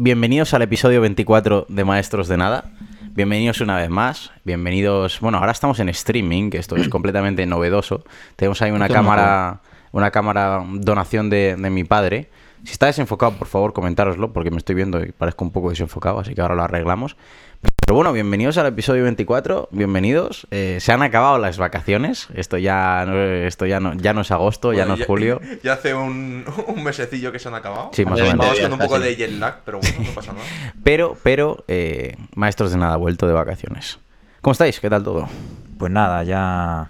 bienvenidos al episodio 24 de Maestros de Nada. Bienvenidos una vez más. Bienvenidos. Bueno, ahora estamos en streaming, que esto es completamente novedoso. Tenemos ahí una cámara, una cámara donación de, de mi padre. Si está desenfocado, por favor, comentároslo, porque me estoy viendo y parezco un poco desenfocado, así que ahora lo arreglamos. Pero bueno, bienvenidos al episodio 24, bienvenidos. Eh, se han acabado las vacaciones. Esto ya no, esto ya no, ya no es agosto, ya no es julio. Ya hace un, un mesecillo que se han acabado. Sí, más o Vamos menos. con un poco de jet lag, pero bueno, no pasa nada. Pero, pero, eh, maestros de nada, vuelto de vacaciones. ¿Cómo estáis? ¿Qué tal todo? Pues nada, ya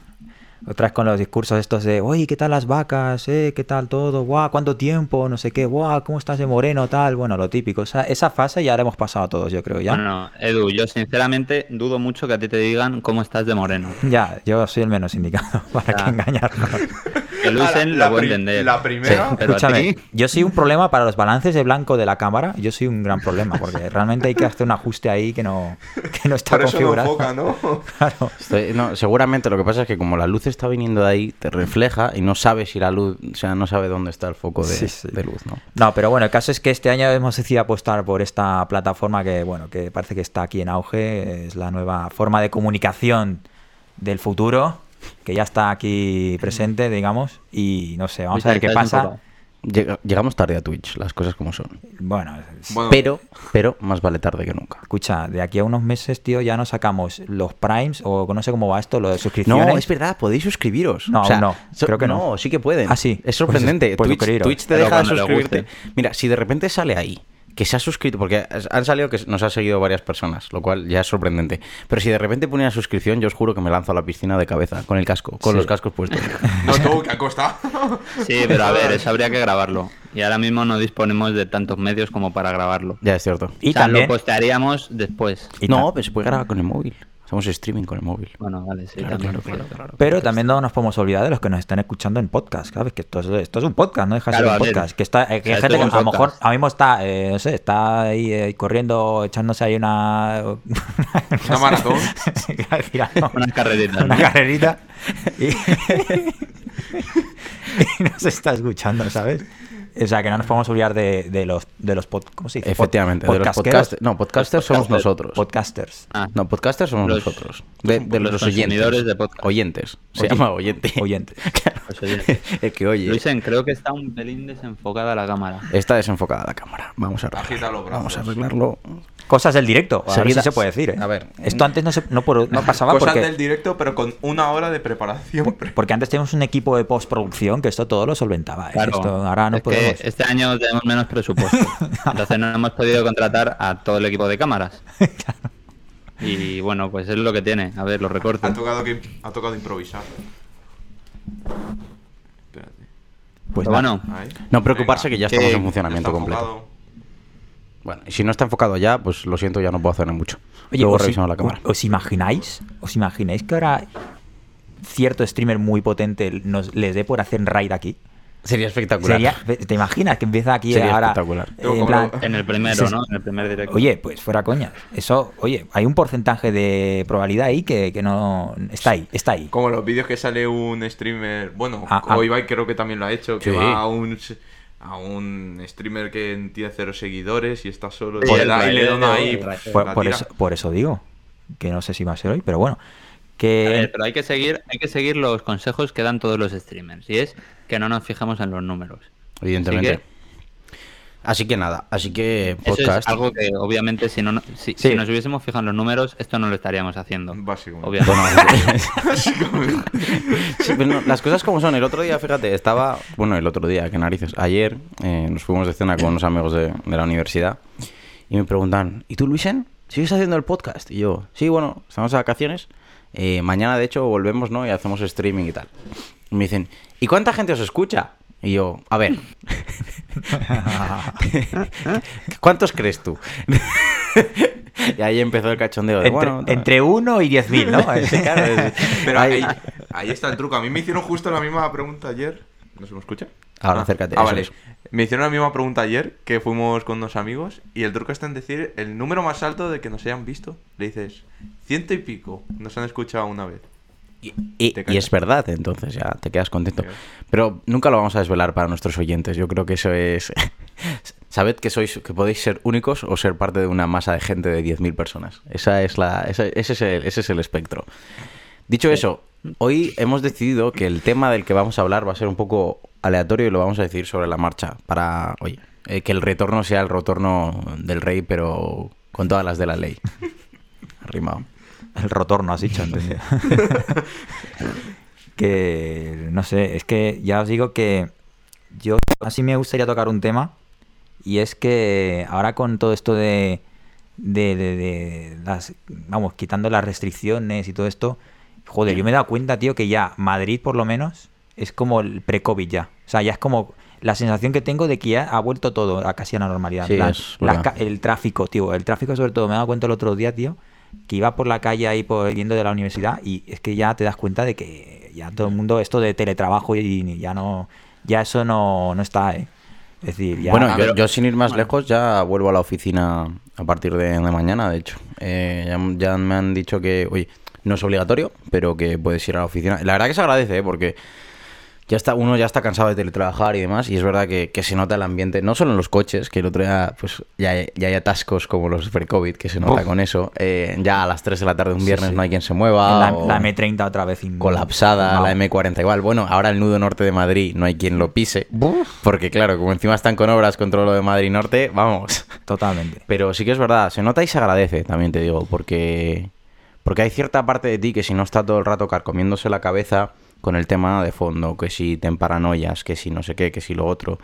otra vez con los discursos estos de, oye, ¿qué tal las vacas? ¿Eh? ¿Qué tal todo? ¡Guau! ¿Cuánto tiempo? No sé qué. ¡Guau! ¿Cómo estás de moreno? Tal. Bueno, lo típico. Esa, esa fase ya la hemos pasado todos, yo creo, ¿ya? Bueno, Edu, yo sinceramente dudo mucho que a ti te digan cómo estás de moreno. Ya, yo soy el menos indicado para Ya. que engañarnos. Que Luisen La lo puede pri- entender. La primera. Pero a Escúchame, ti- yo soy un problema para los balances de blanco de la cámara. Yo soy un gran problema porque realmente hay que hacer un ajuste ahí que no, que no está Por eso no configurado. enfoca, ¿no? Claro. Estoy- no, seguramente lo que pasa es que como la luz está viniendo de ahí, te refleja y no sabes si la luz, o sea, no sabe dónde está el foco de, Sí, sí. de luz, ¿no? No, pero bueno, el caso es que este año hemos decidido apostar por esta plataforma que, bueno, que parece que está aquí en auge. Es la nueva forma de comunicación del futuro, que ya está aquí presente, digamos. Y no sé, vamos a ver qué pasa. Llega- llegamos tarde a Twitch, las cosas como son. Bueno, Pero, pero más vale tarde que nunca. escucha, de aquí a unos meses, tío, ya nos sacamos los primes, o no sé cómo va esto, lo de suscripciones. No, es verdad, podéis suscribiros. No, O sea, no, so- creo que no. sí que pueden. Ah, sí. Es sorprendente. Pues- pues Twitch, te Pero deja suscribirte. Mira, si de repente sale ahí que se ha suscrito, porque han salido que nos ha seguido varias personas, lo cual ya es sorprendente. Pero si de repente pone una suscripción, yo os juro que me lanzo a la piscina de cabeza, con el casco, con Sí. los cascos puestos. no tú, que ha costado. Sí, pero a ver, eso habría que grabarlo. Y ahora mismo no disponemos de tantos medios como para grabarlo. ya es cierto. Y o sea, también- lo postearíamos después. Y no, pero se puede grabar con el móvil. Hacemos streaming con el móvil. Bueno, vale, sí, Claro, también. claro, claro, claro. Pero también no nos podemos olvidar de los que nos están escuchando en podcast, ¿sabes? Que esto es, esto es un podcast, no deja de ser un a ver. podcast. Que, está, eh, que hay gente que a lo mejor podcast. ahora mismo está, eh, no sé, está ahí eh, corriendo, echándose ahí una... Una maratón. Unas carreritas. Una ¿no? carrerita. Y... y nos está escuchando, ¿sabes? O sea, que no nos podemos olvidar de, de los, de los pod- ¿cómo se dice? Pod- Efectivamente, de los podcasters. No, podcasters somos podcasters. nosotros. Podcasters. Ah, No, podcasters somos Los- nosotros. De, de los, los oyentes. de podcast. Oyentes. Se Oye- llama oyente. Oyentes. Claro. Los oyentes. El que oye. Luisen, creo que está un pelín desenfocada la cámara. Está desenfocada la cámara. Vamos a arreglarlo. Vamos a arreglarlo. Cosas del directo. A ver si Seguidas- se puede decir, ¿eh? A ver. Esto antes no, se, no, por- no pasaba Cosas porque... del directo, pero con una hora de preparación. Porque antes teníamos un equipo de postproducción que esto todo lo solventaba. ¿eh? Claro. Esto ahora no Es que este año tenemos menos presupuesto. Entonces no hemos podido contratar a todo el equipo de cámaras. Y bueno, pues es lo que tiene. A ver, los Ha recortes. tocado, que, ha tocado improvisar. Espérate. Pues bueno. No preocuparse Venga. que ya estamos Que en funcionamiento completo. Bueno, y si no está enfocado ya, pues lo siento, ya no puedo hacer mucho. Oye, Luego ¿os, revisamos la cámara. ¿os imagináis? ¿Os imagináis que ahora cierto streamer muy potente nos les dé por hacer raid aquí? Sería espectacular. Sería, ¿Te imaginas que empieza aquí Sería ahora? espectacular. eh, en plan- en el primero. ¿no? En el primer directo. Oye, pues fuera coña. Eso, oye, hay un porcentaje de probabilidad ahí que, que no. Está ahí, está ahí. Como los vídeos que sale un streamer, bueno, Ah, ah. Ibai creo que también lo ha hecho, que Sí. va a un a un streamer que tiene cero seguidores y está solo y da, y le dona ahí. Por, eso, por eso digo. Que no sé si va a ser hoy, pero bueno. A Que. ver, pero hay que seguir, hay que seguir los consejos que dan todos los streamers. Y es que no nos fijemos en los números. Evidentemente. Así que nada, así que Eso podcast. es algo que obviamente si no si, Sí. si nos hubiésemos fijado en los números, esto no lo estaríamos haciendo. Básicamente. Obviamente. Bueno, sí, pero no, las cosas como son. El otro día, fíjate, estaba. Bueno, el otro día, qué narices. Ayer eh, nos fuimos de cena con unos amigos de, de la universidad y me preguntan: ¿Y tú, Luisen? ¿Sigues haciendo el podcast? Y yo, sí, bueno, estamos de vacaciones. eh, mañana, de hecho, volvemos, ¿no? Y hacemos streaming y tal. Y me dicen: ¿Y cuánta gente os escucha? Y yo, a ver. ¿Cuántos crees tú? y ahí empezó el cachondeo. De, entre, bueno, tal. entre uno y diez mil, ¿no? Claro, Pero ahí- ahí, está el truco. A mí me hicieron justo la misma pregunta ayer. ¿No se me escucha? Ahora, Ah, acércate, Ah, eso vale. es. Me hicieron la misma pregunta ayer que fuimos con unos amigos y el truco está en decir el número más alto de que nos hayan visto. Le dices ciento y pico. Nos han escuchado una vez. Y, es verdad, entonces ya te quedas contento. Pero nunca lo vamos a desvelar para nuestros oyentes. Yo creo que eso es. sabed que sois que podéis ser únicos o ser parte de una masa de gente de 10.000 personas. Esa es la, esa- ese, es el, ese es el espectro. Dicho eso, hoy hemos decidido que el tema del que vamos a hablar va a ser un poco aleatorio y lo vamos a decir sobre la marcha para, oye, eh, que el retorno sea el retorno del rey, pero con todas las de la ley. Rimado. El rotorno, has dicho, entendido. que, no sé, es que ya os digo que yo así me gustaría tocar un tema y es que ahora con todo esto de, de, de- de las, vamos, quitando las restricciones y todo esto, joder, yo me he dado cuenta, tío, que ya Madrid por lo menos es como el pre-COVID ya. O sea, ya es como la sensación que tengo de que ya ha vuelto todo a casi a la normalidad. Sí, el tráfico, tío, el tráfico sobre todo, me he dado cuenta el otro día, tío, que iba por la calle ahí por, yendo de la universidad y es que ya te das cuenta de que ya todo el mundo, esto de teletrabajo y ya no, ya eso no, no está, ¿eh? Es decir, ya... bueno, yo, sin ir más lejos ya vuelvo a la oficina a partir de, de mañana, de hecho. Eh, ya, ya me han dicho que, oye, no es obligatorio, pero que puedes ir a la oficina. La verdad que se agradece, ¿eh? porque ya está, uno ya está cansado de teletrabajar y demás, y es verdad que, que se nota el ambiente, no solo en los coches, que el otro día pues ya, hay- ya hay atascos como los pre-COVID, que se nota Uf. con eso. Eh, ya a las 3 de la tarde un viernes sí. no hay quien se mueva. la, o- la M30 otra vez in- colapsada, no. la M40 igual. Bueno, ahora el nudo norte de Madrid no hay quien lo pise. Porque claro, como encima están con obras contra lo de Madrid Norte, vamos. Totalmente. Pero sí que es verdad, se nota y se agradece, también te digo, porque porque hay cierta parte de ti que si no está todo el rato carcomiéndose la cabeza con el tema de fondo, que si te paranoias, que si no sé qué, que si lo otro.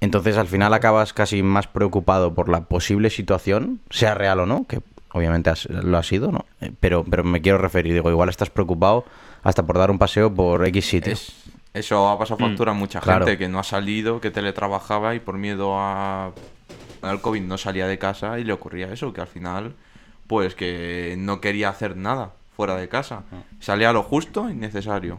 Entonces al final acabas casi más preocupado por la posible situación, sea real o no, que obviamente has- lo ha sido, ¿no? Eh, Pero, pero me quiero referir, digo, igual estás preocupado hasta por dar un paseo por X sitio. Es- eso ha pasado factura a mucha claro. gente que no ha salido, que teletrabajaba y por miedo a al COVID no salía de casa y le ocurría eso, que al final, pues que no quería hacer nada fuera de casa. Salía lo justo y necesario.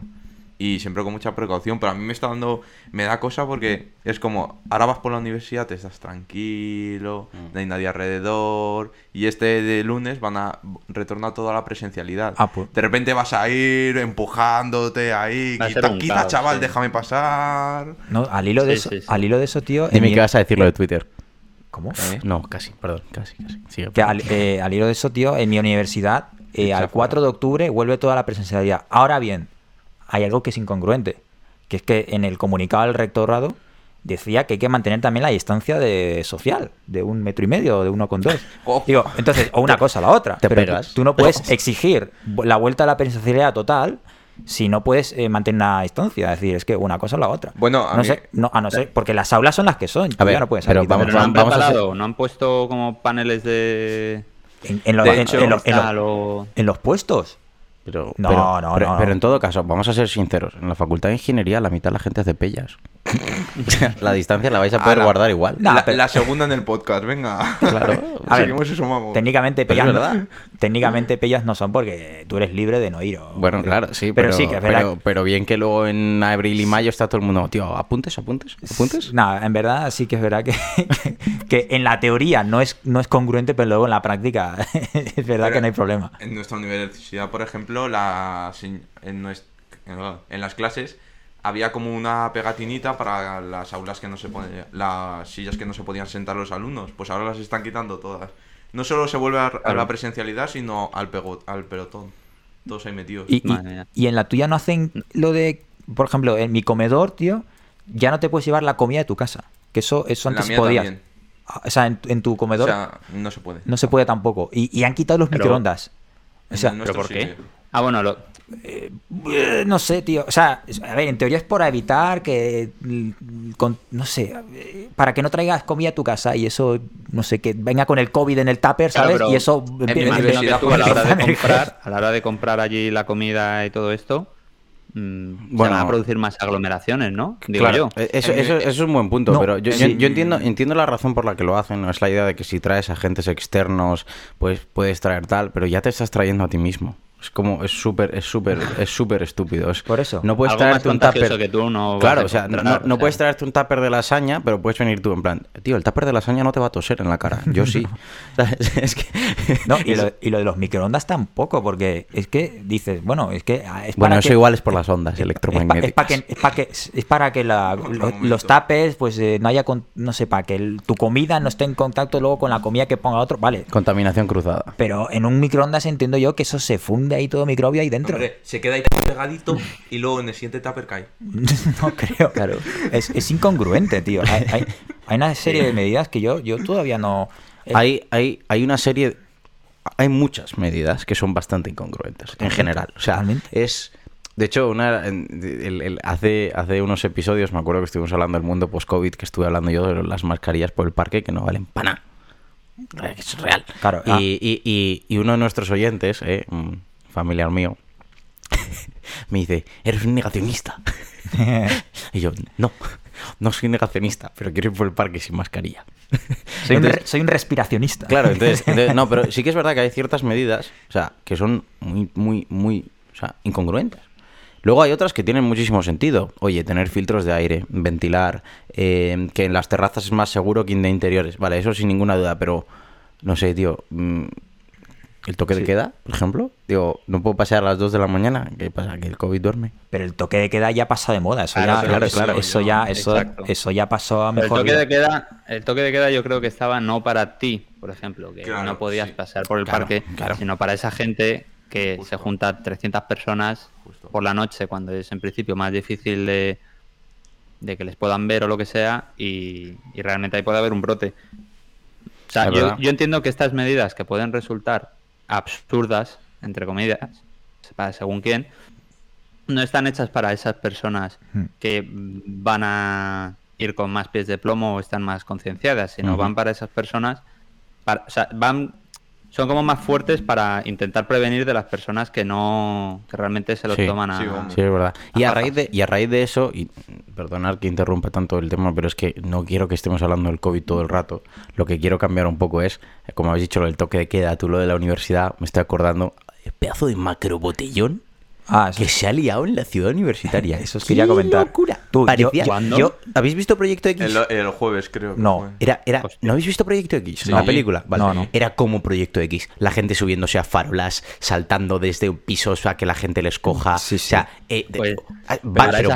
Y siempre con mucha precaución, pero a mí me está dando, me da cosa porque es como, ahora vas por la universidad, te estás tranquilo, no hay nadie alrededor, y este de lunes van a retornar toda la presencialidad. Ah, pues. De repente vas a ir empujándote ahí, quita, quita, caos, chaval, sí. déjame pasar. No, al hilo de Sí, eso, sí, sí. al hilo de eso, tío. Dime mi- que vas a decir lo de Twitter. ¿Cómo? ¿Eh? No, casi, perdón, casi, casi. Sigue, Que al, eh, al hilo de eso, tío, en mi universidad, eh, al 4 de octubre vuelve toda la presencialidad. Ahora bien, hay algo que es incongruente, que es que en el comunicado del rectorado decía que hay que mantener también la distancia de social, de un metro y medio, o de uno con dos. Oh. Digo, entonces, o una cosa o la otra. te pero tú- pegas. Tú, no puedes exigir la vuelta a la presencialidad total si no puedes eh, mantener una distancia. Es decir, es que una cosa o la otra. Bueno, a no mí- sé, no, a no ser, porque las aulas son las que son. tú ver, ya no puedes pero salir vamos- Pero no han vamos a no han puesto como paneles de... en, en lo- de en- hecho, en lo- en lo- tal o- en los puestos. Pero, No, pero, no, pero, no, pero en todo caso, vamos a ser sinceros. En la facultad de ingeniería la mitad de la gente hace pellas. La distancia la vais a poder guardar igual. La, segunda en el podcast, venga. Claro. A ver, Seguimos y sumamos. Técnicamente pellas, no, verdad. técnicamente pellas no son porque tú eres libre de no ir. o- Bueno, claro, sí, pero, pero, sí que es verdad. pero, pero bien que luego en abril y mayo está todo el mundo, tío, apuntes, apuntes, apuntes. Nada, en verdad sí que es verdad que, que, que en la teoría no es, no es congruente, pero luego en la práctica es verdad Pero que no hay problema. En nuestra universidad, por ejemplo, la, en, las clases había como una pegatinita para las aulas que no se podían, las sillas que no se podían sentar los alumnos. Pues ahora las están quitando todas. No solo se vuelve a, a la presencialidad, sino al, pelotón. Todos ahí metidos. Y, en la tuya no hacen lo de, por ejemplo, en mi comedor, tío, ya no te puedes llevar la comida de tu casa. Que eso, eso antes mía podías. también. Ah, O sea, en, en tu O comedor sea, no se puede. no se puede tampoco. Y, y han quitado los Pero- microondas. O sea, ¿pero por qué? Ah, bueno, lo- Eh, No sé, tío. O sea, a ver, en teoría es para evitar que. mm, con- no sé. Para que no traigas comida a tu casa y eso, no sé, que venga con el COVID en el tupper, ¿sabes? y eso. mi universidad, tú a la hora de comprar, a la hora de comprar allí la comida y todo esto, mm, Bueno. se van a producir más aglomeraciones, ¿no? Digo Claro, yo. eh, Eso, En- eso- eso es un buen punto, No, pero yo, yo entiendo, entiendo la razón por la que lo hacen. No es la idea de que si traes agentes externos, pues puedes traer tal, pero ya te estás trayendo a ti mismo. Es como, es súper, es súper, es súper estúpido. Es- Por eso. No puedes Algo más traerte un tupper. que tú no claro, a o sea, no, no o puedes traerte un tupper de lasaña, pero puedes venir tú en plan, tío, el tupper de lasaña no te va a toser en la cara. Yo sí. ¿Sabes? Es que. No, y lo, y lo de los microondas tampoco, porque es que dices, bueno, es que ah, es Bueno, para eso que- igual es por las ondas electromagnéticas. Es para que, es pa' que- es para que la- los tapes, pues eh, no haya, con- no sé, para que el- tu comida no esté en contacto luego con la comida que ponga otro, vale. Contaminación cruzada. Pero en un microondas entiendo yo que eso se funde ahí todo microbio ahí dentro. Hombre, se queda ahí pegadito y luego en el siguiente tupper cae. no creo. Claro. Es, es incongruente, tío. Hay, hay- hay una serie de medidas que yo, yo todavía no. eh, Hay, hay, hay una serie. Hay muchas medidas que son bastante incongruentes en general. O sea, es. De hecho, una, en- el- el- hace, hace unos episodios me acuerdo que estuvimos hablando del mundo post-COVID, que estuve hablando yo de las mascarillas por el parque que no valen para nada. Es real. Claro, Y, ah. y- y- y uno de nuestros oyentes, eh, un familiar mío, me dice: Eres un negacionista. y yo, no, no soy negacionista, pero quiero ir por el parque sin mascarilla. soy, un, Entonces- soy un respiracionista. Claro, entonces, entonces- no, pero sí que es verdad que hay ciertas medidas, o sea, que son muy, muy, muy, o sea, incongruentes. Luego hay otras que tienen muchísimo sentido. Oye, tener filtros de aire, ventilar, eh, que en las terrazas es más seguro que en de interiores. Vale, eso sin ninguna duda, pero no sé, tío. mm, el toque de queda, por ejemplo. Digo, no puedo pasear a las 2 de la mañana. ¿Qué pasa? Que el COVID duerme. Pero el toque de queda ya pasa de moda. Eso Claro, ya, claro, eso, claro, eso yo- ya, eso, eso ya pasó a Pero el mejor. toque vida. de queda, el toque de queda yo creo que estaba no para ti, por ejemplo, que Claro, no podías sí. pasear por el Claro, parque, claro. sino para esa gente que Justo. se junta 300 personas Justo. por la noche cuando es en principio más difícil de, de que les puedan ver o lo que sea y, y realmente ahí puede haber un brote. O sea, yo entiendo que estas medidas que pueden resultar absurdas, entre comillas, para según quién, no están hechas para esas personas Hmm. que van a ir con más pies de plomo o están más concienciadas, sino van para esas personas, para, o sea, van, son como más fuertes para intentar prevenir de las personas que no, que realmente se lo Sí, toman a... sí. Sí, es verdad. Y a raíz de, y a raíz de eso, y perdonad que interrumpa tanto el tema, pero es que no quiero que estemos hablando del COVID todo el rato. Lo que quiero cambiar un poco es, como habéis dicho, lo del toque de queda, tú lo de la universidad, me estoy acordando, el pedazo de macrobotellón Ah, eso que se ha liado en la ciudad universitaria. Eso os ¡Qué quería comentar. locura! Tú, Parecía- yo- ¿Habéis visto Proyecto X? El, el jueves, creo. que No. fue. Era, era, Hostia. ¿No habéis visto Proyecto X? Sí. La película. Vale. No, no. Era como Proyecto X. La gente subiéndose a farolas, saltando desde pisos a que la gente les coja. Sí, sí. O sea, eh, Pues, ah, pero bárbaro.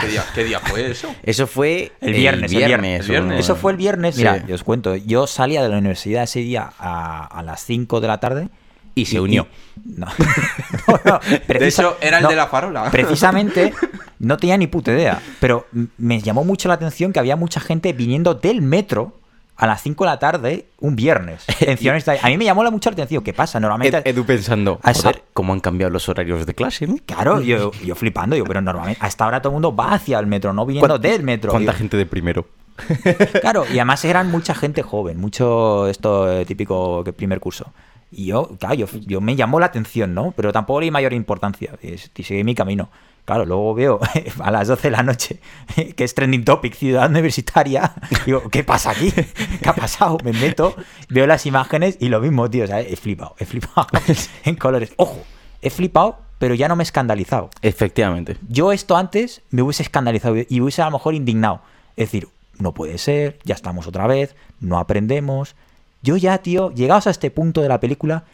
¿qué, día, qué día fue eso? Eso fue El viernes, el viernes, el viernes. Eso fue el viernes. Sí. Mira, yo os cuento. Yo salía de la universidad ese día a, a las 5 de la tarde. Y se unió. No, no, no, De hecho, era el no, de la farola. Precisamente, no tenía ni puta idea. Pero me llamó mucho la atención que había mucha gente viniendo del metro a las 5 de la tarde un viernes. A mí me llamó la- mucho la atención. ¿Qué pasa? Normalmente. Ed- Edu pensando, A esa- joder, ¿cómo han cambiado los horarios de clase? no? Claro, yo, yo flipando, yo, pero normalmente a esta hora todo el mundo va hacia el metro, no viniendo ¿Cuán- del metro. ¿Cuánta Yo- gente de primero? Claro, y además eran mucha gente joven, mucho esto eh, típico que primer curso. Y yo, claro, yo, yo me llamó la atención, ¿no? Pero tampoco le di mayor importancia. Y, seguí mi camino. Claro, luego veo a las 12 de la noche que es trending topic, ciudad universitaria. Digo, ¿qué pasa aquí? ¿Qué ha pasado? Me meto, veo las imágenes y lo mismo, tío. O sea, he flipado, he flipado en colores. Ojo, he flipado, pero ya no me he escandalizado. Efectivamente. Yo esto antes me hubiese escandalizado y hubiese a lo mejor indignado. Es decir, no puede ser, ya estamos otra vez, no aprendemos. Yo ya, tío, llegados a este punto de la película,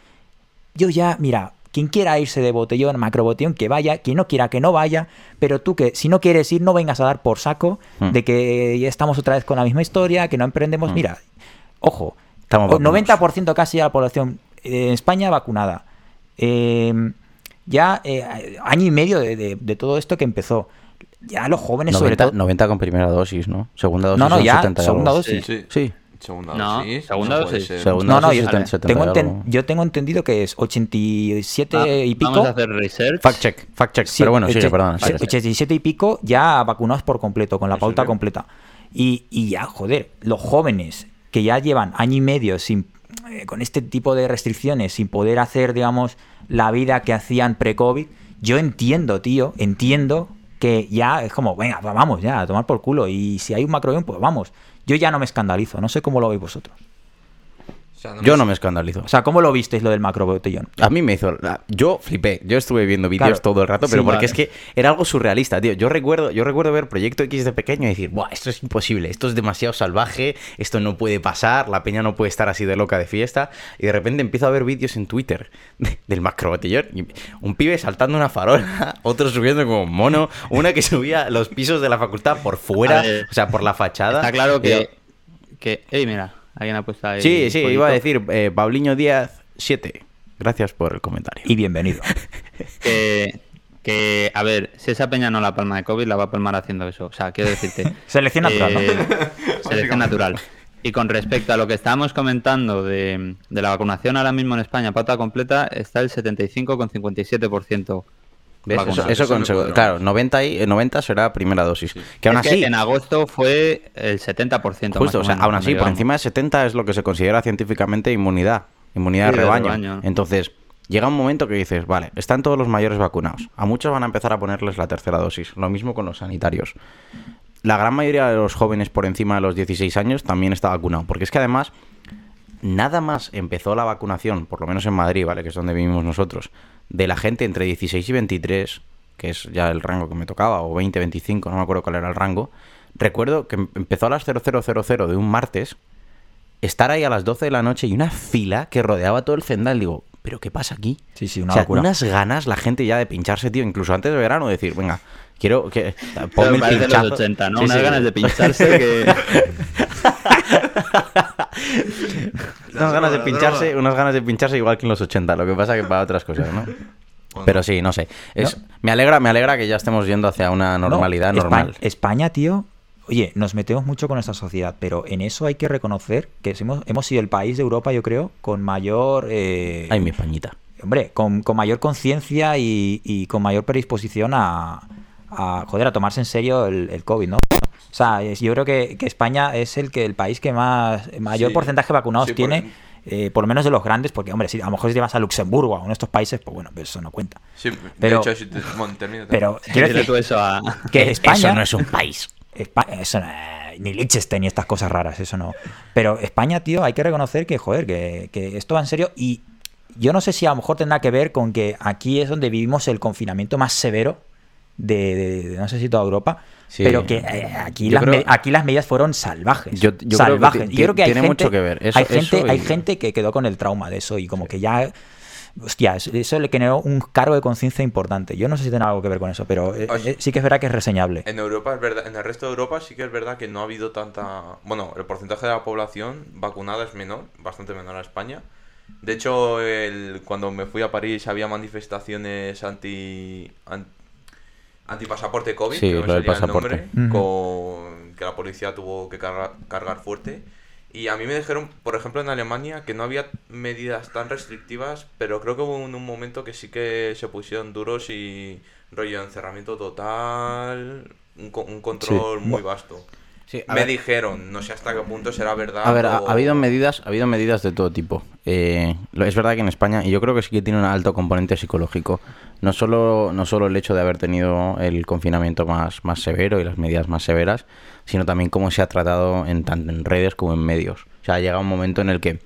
yo ya, mira, quien quiera irse de botellón, macrobotellón, que vaya, quien no quiera que no vaya, pero tú que si no quieres ir, no vengas a dar por saco Hmm. de que ya estamos otra vez con la misma historia, que no emprendemos. Hmm. Mira, ojo, Estamos o- vacunados. 90% casi de la población en España vacunada. Eh, ya eh, año y medio de, de- de todo esto que empezó. Ya los jóvenes, sobre 90, todo. 90 con primera dosis, ¿no? Segunda dosis No, no, son ya, 70 y segunda dosis. Sí. Sí. Segunda No, dosis. segunda dosis. ser. Segunda No, no, dosis yo, 70, 70 tengo enten- yo tengo entendido que es 87 Ah, y pico. Vamos a hacer research. Fact check, fact check. Sí, Pero bueno, sí, sí. 87 y pico ya vacunados por completo, con la ¿En pauta serio? completa. Y, y ya, joder, los jóvenes que ya llevan año y medio sin, eh, con este tipo de restricciones, sin poder hacer, digamos, la vida que hacían pre-COVID, yo entiendo, tío, entiendo que ya es como, venga, va- vamos ya, a tomar por culo. Y si hay un macrobión, pues vamos. Yo ya no me escandalizo, no sé cómo lo veis vosotros. Sea, Yo me- no me escandalizo. O sea, ¿cómo lo visteis lo del macro botellón? A mí me hizo. Yo flipé. Yo estuve viendo vídeos Claro. todo el rato, pero Sí, porque vale. es que era algo surrealista, tío. Yo recuerdo, yo recuerdo ver Proyecto X de pequeño y decir, Buah, esto es imposible, esto es demasiado salvaje, esto no puede pasar, la peña no puede estar así de loca de fiesta. Y de repente empiezo a ver vídeos en Twitter de- del macro botellón. y un pibe saltando una farola, otro subiendo como un mono, una que subía los pisos de la facultad por fuera, o sea, por la fachada. Está claro que. que ey, mira, alguien ha puesto ahí. Sí, sí, iba a decir, eh, Paulinho Díaz 7. Gracias por el comentario. Y bienvenido. Que, que, a ver, si esa peña no la palma de COVID, la va a palmar haciendo eso. O sea, quiero decirte. Selección natural, ¿no? eh, selección natural. Y con respecto a lo que estábamos comentando de, de la vacunación ahora mismo en España, pauta completa, está el 75,57%. ¿Ves? Eso, vacunado. eso Eso con claro, más. 90, y, eh, 90 será primera dosis. Que aún Es que así, en agosto fue el 70%. justo, más o sea, aún así, por encima de 70 es lo que se considera científicamente inmunidad, inmunidad Sí, de de rebaño. rebaño. Entonces, llega un momento que dices, vale, están todos los mayores vacunados. A muchos van a empezar a ponerles la tercera dosis. Lo mismo con los sanitarios. La gran mayoría de los jóvenes por encima de los 16 años también está vacunado. Porque es que además, nada más empezó la vacunación, por lo menos en Madrid, ¿vale? Que es donde vivimos nosotros, de la gente entre 16 y 23, que es ya el rango que me tocaba, o 20, 25, no me acuerdo cuál era el rango. Recuerdo que em- empezó a las 0000 de un martes, estar ahí a las 12 de la noche y una fila que rodeaba todo el Zendal. Digo, ¿pero qué pasa aquí? Sí, sí, una o sea, locura. unas ganas la gente ya de pincharse, tío, incluso antes de verano, decir, venga, quiero que. Ponme el los pinchazo. 80, ¿no? Sí, Unas sí. ganas de pincharse que... unas ganas de pincharse, unas ganas de pincharse igual que en los 80, lo que pasa que para otras cosas, ¿no? Pero sí, no sé. Es, Me alegra, me alegra que ya estemos yendo hacia una normalidad No, normal. Espa- España, tío, oye, nos metemos mucho con esta sociedad, pero en eso hay que reconocer que hemos, hemos sido el país de Europa, yo creo, con mayor... eh, Ay, mi pañita. hombre, con, con mayor conciencia y, y con mayor predisposición a, a, joder, a tomarse en serio el, el COVID, ¿no? O sea, es- yo creo que, que España es el que el país que más mayor Sí. porcentaje de vacunados Sí, por- tiene, eh, por lo menos de los grandes, porque, hombre, si a lo mejor si te vas a Luxemburgo o a uno de estos países, pues bueno, eso no cuenta. Sí, Pero- de hecho, si te- bueno, Pero quiero decir eso a... que España... Eso no es un país. Eso no- eh, ni Liechtenstein ni estas cosas raras, eso no. Pero España, tío, hay que reconocer que, joder, que, que esto va en serio y yo no sé si a lo mejor tendrá que ver con que aquí es donde vivimos el confinamiento más severo de, de- de no sé si toda Europa, Sí. pero que eh, aquí, Yo las creo- aquí las medidas fueron salvajes. Yo- yo creo que salvajes. ti- Y yo creo que hay tiene gente, mucho que ver. Eso- hay, gente, eso y- hay gente que quedó con el trauma de eso y como que ya... Hostia, eso- le generó un cargo de conciencia importante. Yo no sé si tiene algo que ver con eso, pero eh, eh, sí que es verdad que es reseñable. En Europa es verdad, en el resto de Europa sí que es verdad que no ha habido tanta, bueno, el porcentaje de la población vacunada es menor, bastante menor a España. De hecho, el- cuando me fui a París había manifestaciones anti, an- anti pasaporte COVID, Sí, que no el nombre, con que la policía tuvo que cargar, cargar fuerte. Y a mí me dijeron, por ejemplo, en Alemania, que no había medidas tan restrictivas, pero creo que hubo un, un momento que sí que se pusieron duros y rollo encerramiento total, un, un control muy vasto. Sí, me ver. dijeron, no sé hasta qué punto será verdad. A ver, ha, o- ha habido medidas, ha habido medidas de todo tipo. Eh, es verdad que en España, y yo creo que sí que tiene un alto componente psicológico. No solo, no solo el hecho de haber tenido el confinamiento más, más severo y las medidas más severas, sino también cómo se ha tratado en tanto en redes como en medios. O sea, llega un momento en el que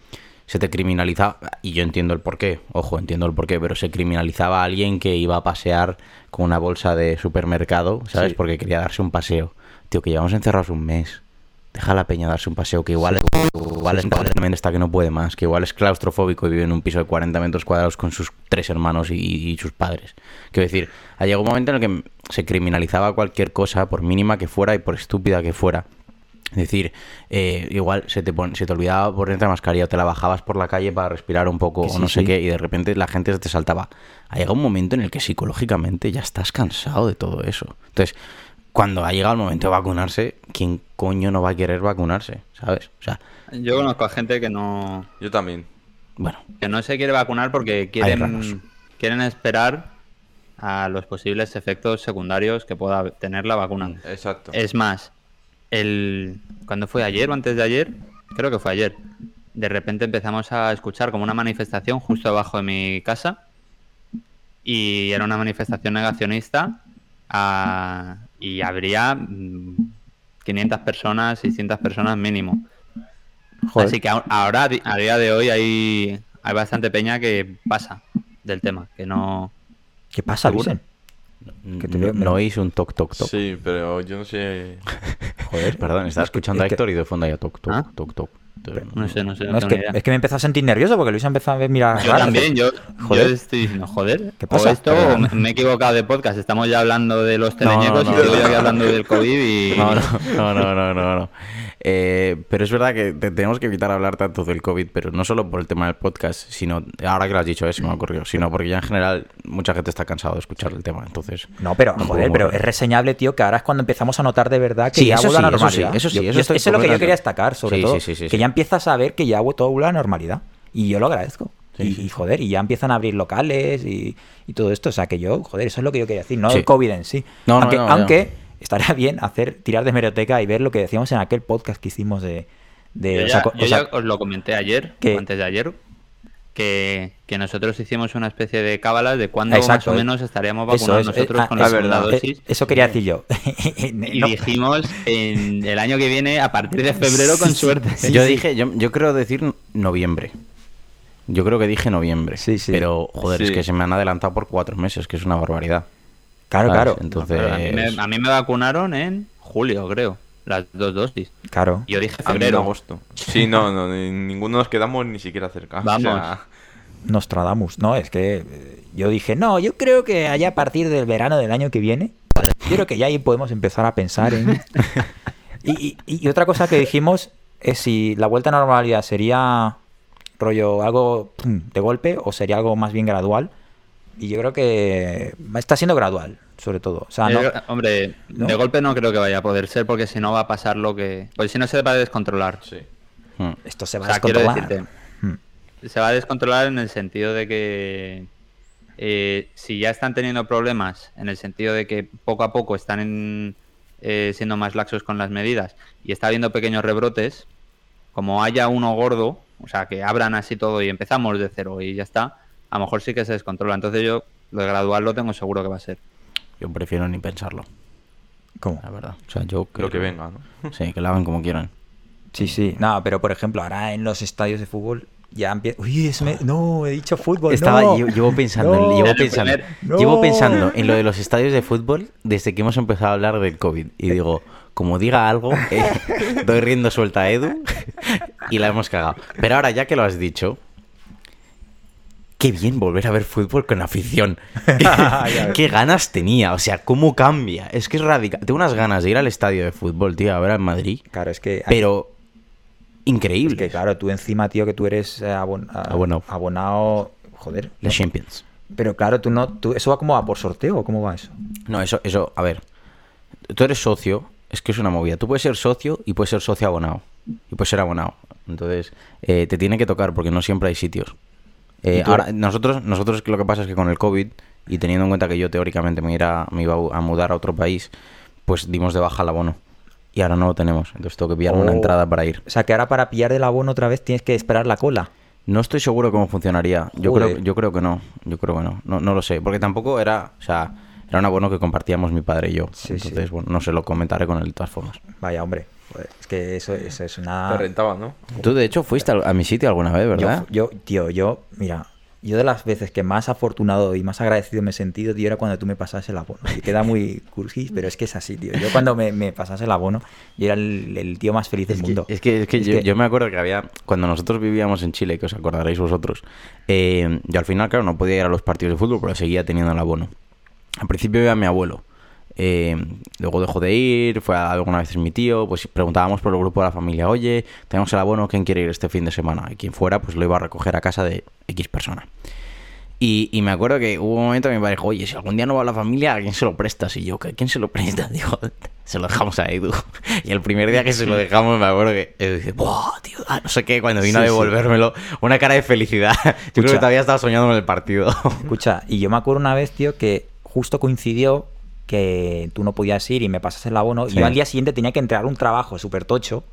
se te criminaliza, y yo entiendo el porqué, ojo, entiendo el porqué, pero se criminalizaba a alguien que iba a pasear con una bolsa de supermercado, ¿sabes? Sí. Porque quería darse un paseo. Tío, que llevamos encerrados un mes. Deja a la peña darse un paseo, que igual, igual es probablemente está que no puede más, que igual es claustrofóbico y vive en un piso de 40 metros cuadrados con sus tres hermanos y, y sus padres. Quiero decir, ha llegado un momento en el que se criminalizaba cualquier cosa, por mínima que fuera y por estúpida que fuera. Es decir, eh, igual se te, pon- se te olvidaba ponerte la mascarilla o te la bajabas por la calle para respirar un poco Que o sí, no sé sí. qué y de repente la gente se te saltaba. Ha llegado un momento en el que psicológicamente ya estás cansado de todo eso. Entonces, cuando ha llegado el momento de vacunarse, ¿quién coño no va a querer vacunarse? ¿Sabes? O sea, Yo conozco a gente que no, Yo también. bueno, que no se quiere vacunar porque quieren, quieren esperar a los posibles efectos secundarios que pueda tener la vacuna. Exacto. Es más, el cuando fue ayer o antes de ayer, creo que fue ayer, de repente empezamos a escuchar como una manifestación justo abajo de mi casa y era una manifestación negacionista ah, y habría mm, 500 personas, 600 personas mínimo. Joder. Así que ahora, a día de hoy, hay, hay bastante peña que pasa del tema, que no... ¿Qué pasa, te No, veo- no oís un toc, toc, toc. Sí, pero yo no sé. Joder. Perdón, estaba Es que- escuchando a Héctor y de fondo ya toc, toc, ¿Ah? toc, toc. No sé, no sé, no, No, es, que, idea. es que me empezó a sentir nervioso porque Luis empezó a mirar Yo raro. también, yo, Joder. yo estoy diciendo, joder, ¿Qué pasa? o esto o me, me he equivocado de podcast, estamos ya hablando de los teleñecos no, y no, yo no. aquí hablando del COVID y... No, no, no, no, no. Eh, pero es verdad que te- tenemos que evitar hablar tanto del COVID, pero no solo por el tema del podcast, sino, ahora que lo has dicho eso, me ha ocurrido, sino porque ya en general mucha gente está cansado de escuchar el tema, entonces... No, pero No joder, pero es reseñable, tío, que ahora es cuando empezamos a notar de verdad que Sí, ya eso vuelve a la sí, eso sí, normalidad. eso sí, Yo- eso yo- es lo que yo quería destacar, sobre Sí, todo. sí, sí, sí, que sí. ya empiezas a ver que ya todo vuelve a la normalidad. Y yo lo agradezco. Sí, y, sí, y, sí. joder, y ya empiezan a abrir locales y, y todo esto. O sea, que yo, joder, eso es lo que yo quería decir, no Sí. el COVID en sí. No, no, aunque, no, ya. aunque estaría bien hacer tirar de hemeroteca y ver lo que decíamos en aquel podcast que hicimos de. de Yo o ya, sea, co- yo o sea, ya os lo comenté ayer, que- o antes de ayer, que, que nosotros hicimos una especie de cábalas de cuándo Exacto, más o eh. menos estaríamos vacunados es, eh, nosotros ah, con la eso- segunda eh, dosis. Eso quería decir yo. Y No- dijimos en el año que viene, a partir de febrero, con suerte. yo dije, yo, yo creo decir noviembre. Yo creo que dije noviembre. Sí, sí. Pero, joder, es que se me han adelantado por cuatro meses, que es una barbaridad. Claro, ¿sabes? claro. Entonces, a, mí me, a mí me vacunaron en julio, creo, las dos dosis. Claro. Y yo dije A mí febrero. agosto. Sí, no, no, ni- ninguno nos quedamos ni siquiera cerca. O Vamos. sea, Nostradamus, no, es que eh, yo dije, no, yo creo que allá a partir del verano del año que viene, yo creo que ya ahí podemos empezar a pensar en... y, y- y otra cosa que dijimos es si la vuelta a la normalidad sería rollo algo pum, de golpe o sería algo más bien gradual. Y yo creo que está siendo gradual, sobre todo. O sea, no, Eh, hombre, ¿No? de golpe no creo que vaya a poder ser porque si no va a pasar lo que... Pues si no se va a descontrolar. sí. hmm. esto se O va a sea, descontrolar. decirte, Hmm. se va a descontrolar en el sentido de que eh, si ya están teniendo problemas, en el sentido de que poco a poco están en- eh, siendo más laxos con las medidas y está habiendo pequeños rebrotes, como haya uno gordo, o sea, que abran así todo y empezamos de cero y ya está, a lo mejor sí que se descontrola. Entonces yo lo de gradual lo tengo seguro que va a ser. Yo prefiero ni pensarlo, ¿Cómo? la verdad. O sea, yo Lo creo que venga, ¿no? Sí, que la hagan como quieran. Sí, sí. No, pero por ejemplo, ahora en los estadios de fútbol ya empieza. Uy, eso me- no, he dicho fútbol. Estaba, no. llevo, pensando, en- No. llevo En pensando, No. llevo pensando en lo de los estadios de fútbol desde que hemos empezado a hablar del COVID. Y digo, como diga algo, eh, doy riendo suelta a Edu y la hemos cagado. Pero ahora, ya que lo has dicho, qué bien volver a ver fútbol con afición. Qué ganas tenía, o sea, cómo cambia. Es que es radical. Tengo unas ganas de ir al estadio de fútbol, tío, ahora en Madrid. Claro, es que. Pero es increíble. que claro, tú encima, tío, que tú eres eh, abon- a- Abonado. abonado. Joder. No. Champions. Pero claro, tú no. Tú, ¿Eso va como a por sorteo o cómo va eso? No, eso, eso, a ver. Tú eres socio, es que es una movida. Tú puedes ser socio y puedes ser socio abonado. Y puedes ser abonado. Entonces, eh, te tiene que tocar porque no siempre hay sitios. Eh, ¿Y tú ahora, nosotros, nosotros lo que pasa es que con el COVID, y teniendo en cuenta que yo teóricamente me, iba, me iba a mudar a otro país, pues dimos de baja el abono. Y ahora no lo tenemos. Entonces tengo que pillar una Oh. entrada para ir. O sea, que ahora para pillar del abono otra vez tienes que esperar la cola. No estoy seguro cómo funcionaría. Yo Joder. creo, yo creo que no. Yo creo que no. no. No lo sé. Porque tampoco era. O sea, era un abono que compartíamos mi padre y yo. Sí, sí. Entonces, bueno, no se lo comentaré con él de todas formas. Vaya, hombre. Es que eso, eso es una. Te rentaba, ¿no? Tú, de hecho, fuiste a mi sitio alguna vez, ¿verdad? Yo, yo, tío, yo, mira, yo de las veces que más afortunado y más agradecido me he sentido, tío, era cuando tú me pasas el abono. Y queda muy cursi, pero es que es así, tío. Yo cuando me, me pasas el abono, yo era el, el tío más feliz del Es que, mundo. es que, es que Es yo, que- yo me acuerdo que había, cuando nosotros vivíamos en Chile, que os acordaréis vosotros, eh, yo al final, claro, no podía ir a los partidos de fútbol, pero seguía teniendo el abono. Al principio iba mi abuelo, eh, luego dejó de ir, fue a- alguna vez mi tío, pues preguntábamos por el grupo de la familia, oye, tenemos el abono, ¿quién quiere ir este fin de semana? Y quien fuera, pues lo iba a recoger a casa de X persona. Y, y me acuerdo que hubo un momento que mi padre dijo, oye, si algún día no va la familia, ¿a quién se lo prestas? Y yo, ¿a quién se lo presta? Digo, se lo dejamos a Edu. Y el primer día que se lo dejamos, me acuerdo que Edu dice, ¡buah, tío! ah, no sé qué, cuando vino Sí, a sí. devolvérmelo, una cara de felicidad. Yo creo que Escucha. todavía estaba soñando con el partido. Escucha, y yo me acuerdo una vez, tío, que justo coincidió que tú no podías ir y me pasas el abono. Sí. Y yo al día siguiente tenía que entregar un trabajo súper tocho.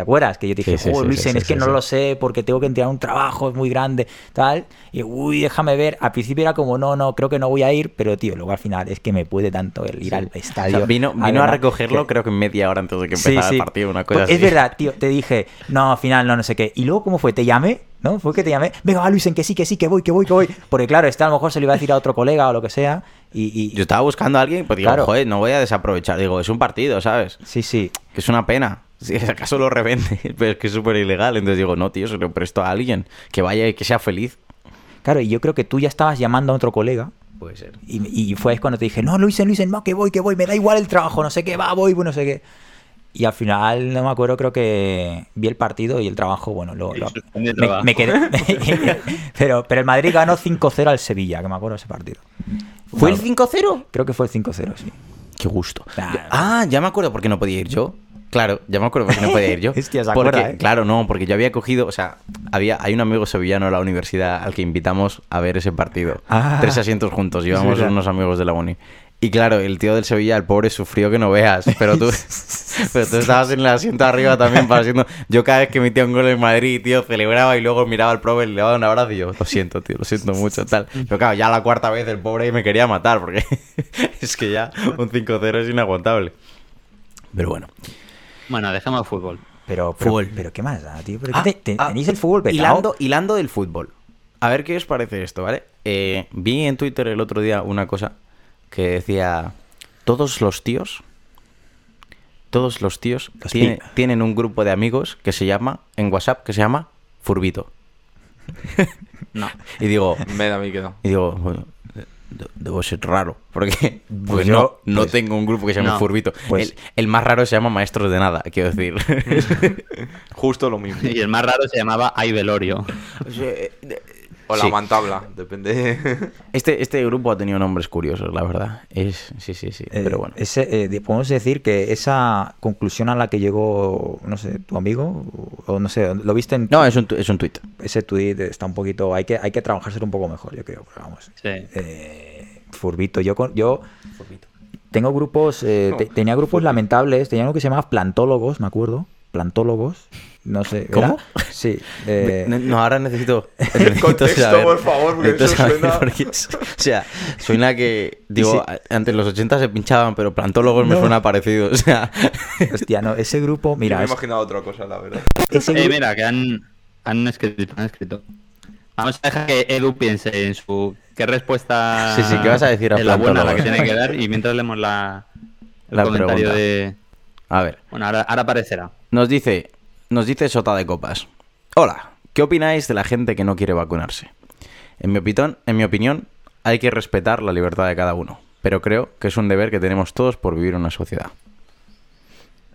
¿Te acuerdas? Que yo te dije, Sí, sí, "Joder, sí, Luisen, sí, es que no lo sé porque tengo que entregar un trabajo, es muy grande, tal. Y, uy, déjame ver. Al principio era como, no, no, creo que no voy a ir, pero, tío, luego al final es que me puede tanto el ir al O estadio. sea, vino vino a recogerlo, creo que media hora antes de que empezara el partido, una cosa Pues así. Es verdad, tío, te dije, no, al final no, no sé qué. Y luego, ¿cómo fue? Te llamé, ¿no? Fue que te llamé, venga, va, Luisen, que sí, que sí, que voy, que voy, que voy. Porque claro, este a lo mejor se lo iba a decir a otro colega o lo que sea. Y, y- Yo estaba buscando a alguien, pues digo, Claro. joder, no voy a desaprovechar. Digo, es un partido, ¿sabes? sí, sí. Que es una pena. Si acaso lo revende, pero es que es súper ilegal. Entonces digo, no, tío, se lo presto a alguien. Que vaya y que sea feliz. Claro, y yo creo que tú ya estabas llamando a otro colega. Puede ser. Y, y fue cuando te dije, no, Luisen, Luisen, no, que voy, que voy, me da igual el trabajo, no sé qué, va, voy, no sé qué. Y al final, no me acuerdo, creo que vi el partido y el trabajo, bueno, lo, lo- me, trabajo. me quedé. pero, pero el Madrid ganó 5-0 al Sevilla, que me acuerdo de ese partido. ¿Fue el Claro. 5-0? Creo que fue el 5-0, sí. Qué gusto. Nah. Ah, ya me acuerdo por qué no podía ir yo. Claro, ya me acuerdo por qué no podía ir yo. Hostia, se porque, acuerda, ¿eh? Claro, no, porque yo había cogido, o sea, había, hay un amigo sevillano de la universidad al que invitamos a ver ese partido. Ah. Tres asientos juntos, íbamos verdad. unos amigos de la uni. Y claro, el tío del Sevilla, el pobre, sufrió que no veas. Pero tú, pero tú estabas en el asiento arriba también para haciendo. Yo cada vez que metía un gol en Madrid, tío, celebraba y luego miraba al profe, le daba un abrazo y yo, lo siento, tío, lo siento mucho, tal. Pero claro, ya la cuarta vez el pobre me quería matar porque es que ya un 5-0 es inaguantable. Pero bueno. Bueno, dejemos fútbol. Pero, pero, Fútbol. pero ¿qué más da, tío? ¿Pero Ah, qué te- te- ah, ¿Tenéis el fútbol petado? Hilando, hilando del fútbol. A ver qué os parece esto, ¿vale? Eh, vi en Twitter el otro día una cosa que decía: Todos los tíos, todos los tíos Los tiene- pi- tienen un grupo de amigos que se llama, en WhatsApp, que se llama Furbito. No. Y digo, Me da a mí que no. y digo, debo ser raro, porque Pues pues yo- no, no pues- tengo un grupo que se llame No. Furbito. Pues- el, el más raro se llama Maestros de Nada, quiero decir. Justo lo mismo. Y el más raro se llamaba Ay Velorio. O la Sí. mantabla, depende. Este, este grupo ha tenido nombres curiosos, la verdad. Es, sí, sí, sí. Eh, pero bueno. ese, eh, de- podemos decir que esa conclusión a la que llegó, no sé, tu amigo, o no sé, lo viste en No, es un, es un tuit. ese tweet, está un poquito, hay que, hay que trabajárselo un poco mejor, yo creo, pero vamos. Sí. Eh, furbito, yo, con- yo tengo grupos, eh, te- tenía grupos lamentables, tenía uno que se llamaba plantólogos, me acuerdo, plantólogos, no sé. ¿era? ¿Cómo? Sí. eh, No, ahora necesito. necesito Contexto, saber- por favor, porque eso suena- porque es- o sea, suena que. Digo, sí. antes los 80 se pinchaban, pero plantólogos me No. suena parecido. O sea. hostia, no, ese grupo, Mira, me he imaginado otra cosa, la verdad. ese Eh, mira, que han, han, escrito, han escrito. Vamos a dejar que Edu piense en su qué respuesta Sí, sí, ¿qué vas a decir a la buena la que tiene que dar y mientras leemos la, el La comentario pregunta. de A ver. bueno ahora, ahora aparecerá Nos dice, nos dice Sota de Copas. Hola, ¿qué opináis de la gente que no quiere vacunarse? En mi, opinión, en mi opinión, hay que respetar la libertad de cada uno, pero creo que es un deber que tenemos todos por vivir en una sociedad.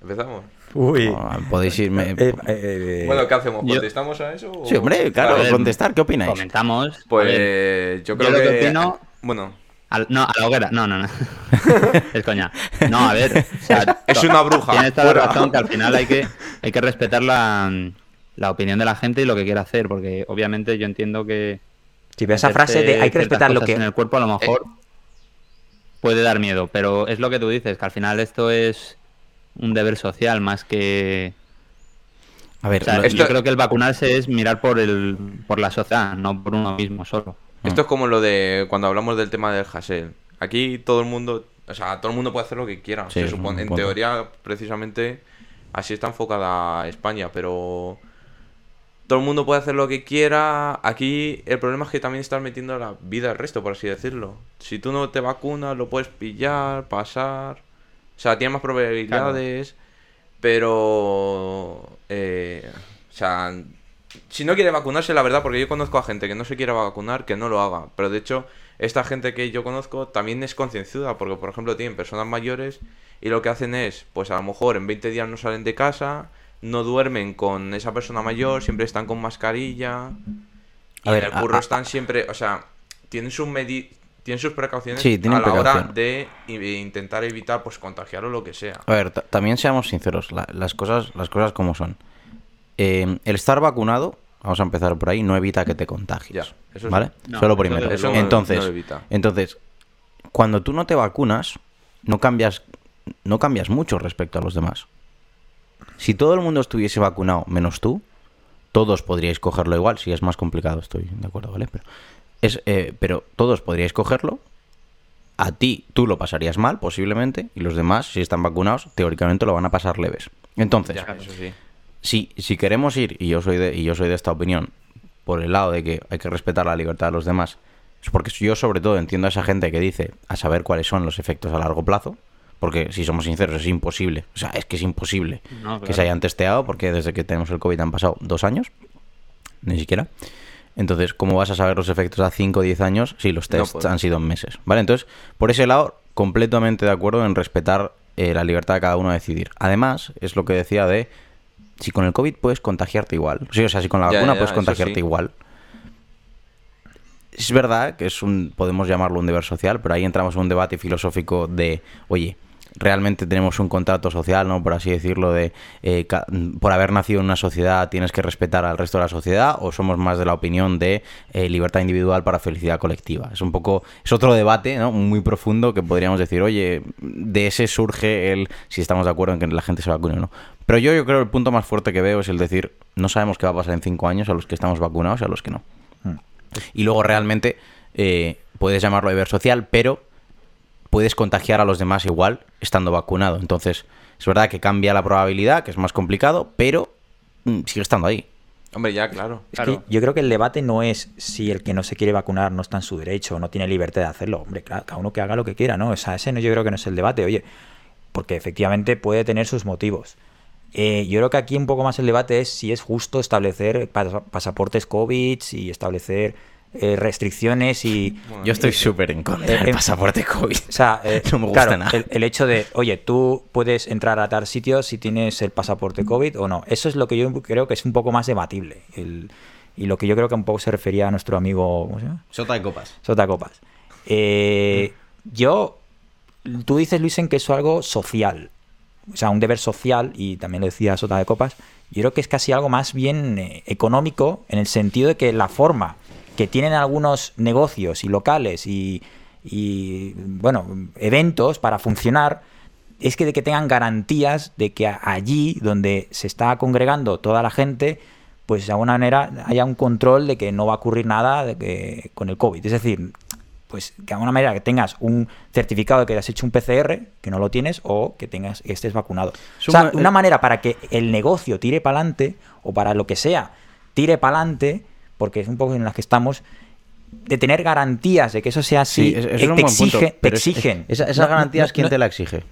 Empezamos. Uy. Podéis irme... Eh, eh, eh, Bueno, ¿qué hacemos? yo- ¿Contestamos a eso? o- Sí, hombre, claro, contestar, ¿qué opináis? comentamos Pues yo creo lo que que. opino- Bueno, no a la hoguera. No no no. Es coña. No a ver o sea, Es una bruja, tienes toda la razón que al final hay que hay que respetar la, la opinión de la gente y lo que quiera hacer porque obviamente yo entiendo que si ves esa frase de hay que respetar lo que... en el cuerpo a lo mejor puede dar miedo, pero es lo que tú dices, que al final esto es un deber social más que A ver, o sea, lo- Esto- yo creo que el vacunarse es mirar por el por la sociedad, no por uno mismo solo. Esto es como lo de cuando hablamos del tema del Hassel. Aquí todo el mundo, o sea, todo el mundo puede hacer lo que quiera. Sí, se es un supone, en teoría, precisamente, así está enfocada España, pero todo el mundo puede hacer lo que quiera. Aquí el problema es que también estás metiendo la vida al resto, por así decirlo. Si tú no te vacunas, lo puedes pillar, pasar. O sea, tienes más probabilidades. Pero. eh, o sea. Si no quiere vacunarse, la verdad, porque yo conozco a gente que no se quiere vacunar, que no lo haga. Pero de hecho, esta gente que yo conozco también es concienzuda, porque por ejemplo tienen personas mayores y lo que hacen es, pues a lo mejor en 20 días no salen de casa, no duermen con esa persona mayor, siempre están con mascarilla. Y A ver, en el curro a- están siempre, o sea, tienen sus medi tienen sus precauciones Sí, tienen a la hora de intentar evitar pues contagiar o lo que sea. A ver, ta- también seamos sinceros, la- las, cosas, las cosas como son. Eh, el estar vacunado, vamos a empezar por ahí, no evita que te contagies. Ya, eso sí. ¿Vale? No, Solo primero. Eso no- entonces, no evita. entonces, cuando tú no te vacunas, no cambias, no cambias mucho respecto a los demás. Si todo el mundo estuviese vacunado menos tú, todos podríais cogerlo igual. Si es más complicado, estoy de acuerdo, ¿vale? Pero, es, eh, pero todos podríais cogerlo. A ti, tú lo pasarías mal, posiblemente. Y los demás, si están vacunados, teóricamente lo van a pasar leves. Entonces, Ya, eso sí. Si, si queremos ir, y yo soy de, y yo soy de esta opinión, por el lado de que hay que respetar la libertad de los demás, es porque yo sobre todo entiendo a esa gente que dice a saber cuáles son los efectos a largo plazo, porque si somos sinceros es imposible, o sea, es que es imposible No, que se hayan testeado, porque desde que tenemos el COVID han pasado dos años, ni siquiera. Entonces, ¿cómo vas a saber los efectos a 5 o 10 años si los tests han sido en meses? ¿Vale? Entonces, por ese lado, completamente de acuerdo en respetar eh, la libertad de cada uno a decidir. Además, es lo que decía de si con el COVID puedes contagiarte igual. Sí, o sea, si con la Ya, vacuna ya, puedes contagiarte sí. igual. Es verdad que es un, podemos llamarlo un deber social, pero ahí entramos en un debate filosófico de, oye, realmente tenemos un contrato social, ¿no? Por así decirlo, de eh, por haber nacido en una sociedad tienes que respetar al resto de la sociedad, o somos más de la opinión de eh, libertad individual para felicidad colectiva. Es un poco, es otro debate, ¿no? Muy profundo que podríamos decir, oye, de ese surge el si estamos de acuerdo en que la gente se vacune o no. Pero yo, yo creo que el punto más fuerte que veo es el decir, no sabemos qué va a pasar en cinco años a los que estamos vacunados y a los que no. Mm. Y luego realmente eh, puedes llamarlo deber social, pero puedes contagiar a los demás igual estando vacunado. Entonces, es verdad que cambia la probabilidad, que es más complicado, pero mm, sigue estando ahí. Hombre, ya, claro. Es Claro. que yo creo que el debate no es si el que no se quiere vacunar no está en su derecho o no tiene libertad de hacerlo. Hombre, claro, cada uno que haga lo que quiera, ¿no? O sea, ese no, yo creo que no es el debate, oye, porque efectivamente puede tener sus motivos. Eh, yo creo que aquí un poco más el debate es si es justo establecer pas- pasaportes COVID y establecer eh, restricciones y... Yo estoy súper en contra eh, del eh, pasaporte COVID. O sea, eh, No me gusta claro, nada. El, el hecho de, oye, tú puedes entrar a tal sitio si tienes el pasaporte COVID o no. Eso es lo que yo creo que es un poco más debatible. El- y lo que yo creo que un poco se refería a nuestro amigo ¿cómo se llama? Sota de copas. Sota Copas. Eh, yo, tú dices, Luisen, que eso es algo social. O sea, un deber social, y también lo decía Sota de Copas. Yo creo que es casi algo más bien eh, económico, en el sentido de que la forma que tienen algunos negocios y locales y, y, bueno, eventos para funcionar es que de que tengan garantías de que allí donde se está congregando toda la gente, pues de alguna manera haya un control de que no va a ocurrir nada de que, con el COVID. Es decir, pues que de alguna manera que tengas un certificado de que has hecho un PCR, que no lo tienes, o que tengas que estés vacunado. O sea, un- una manera para que el negocio tire para adelante, o para lo que sea, tire para adelante, porque es un poco en las que estamos, de tener garantías de que eso sea así, Sí, es- eso eh, es un te, buen punto, exige- te pero es- exigen. esa- esas No, garantías, no, ¿quién no, te la exige?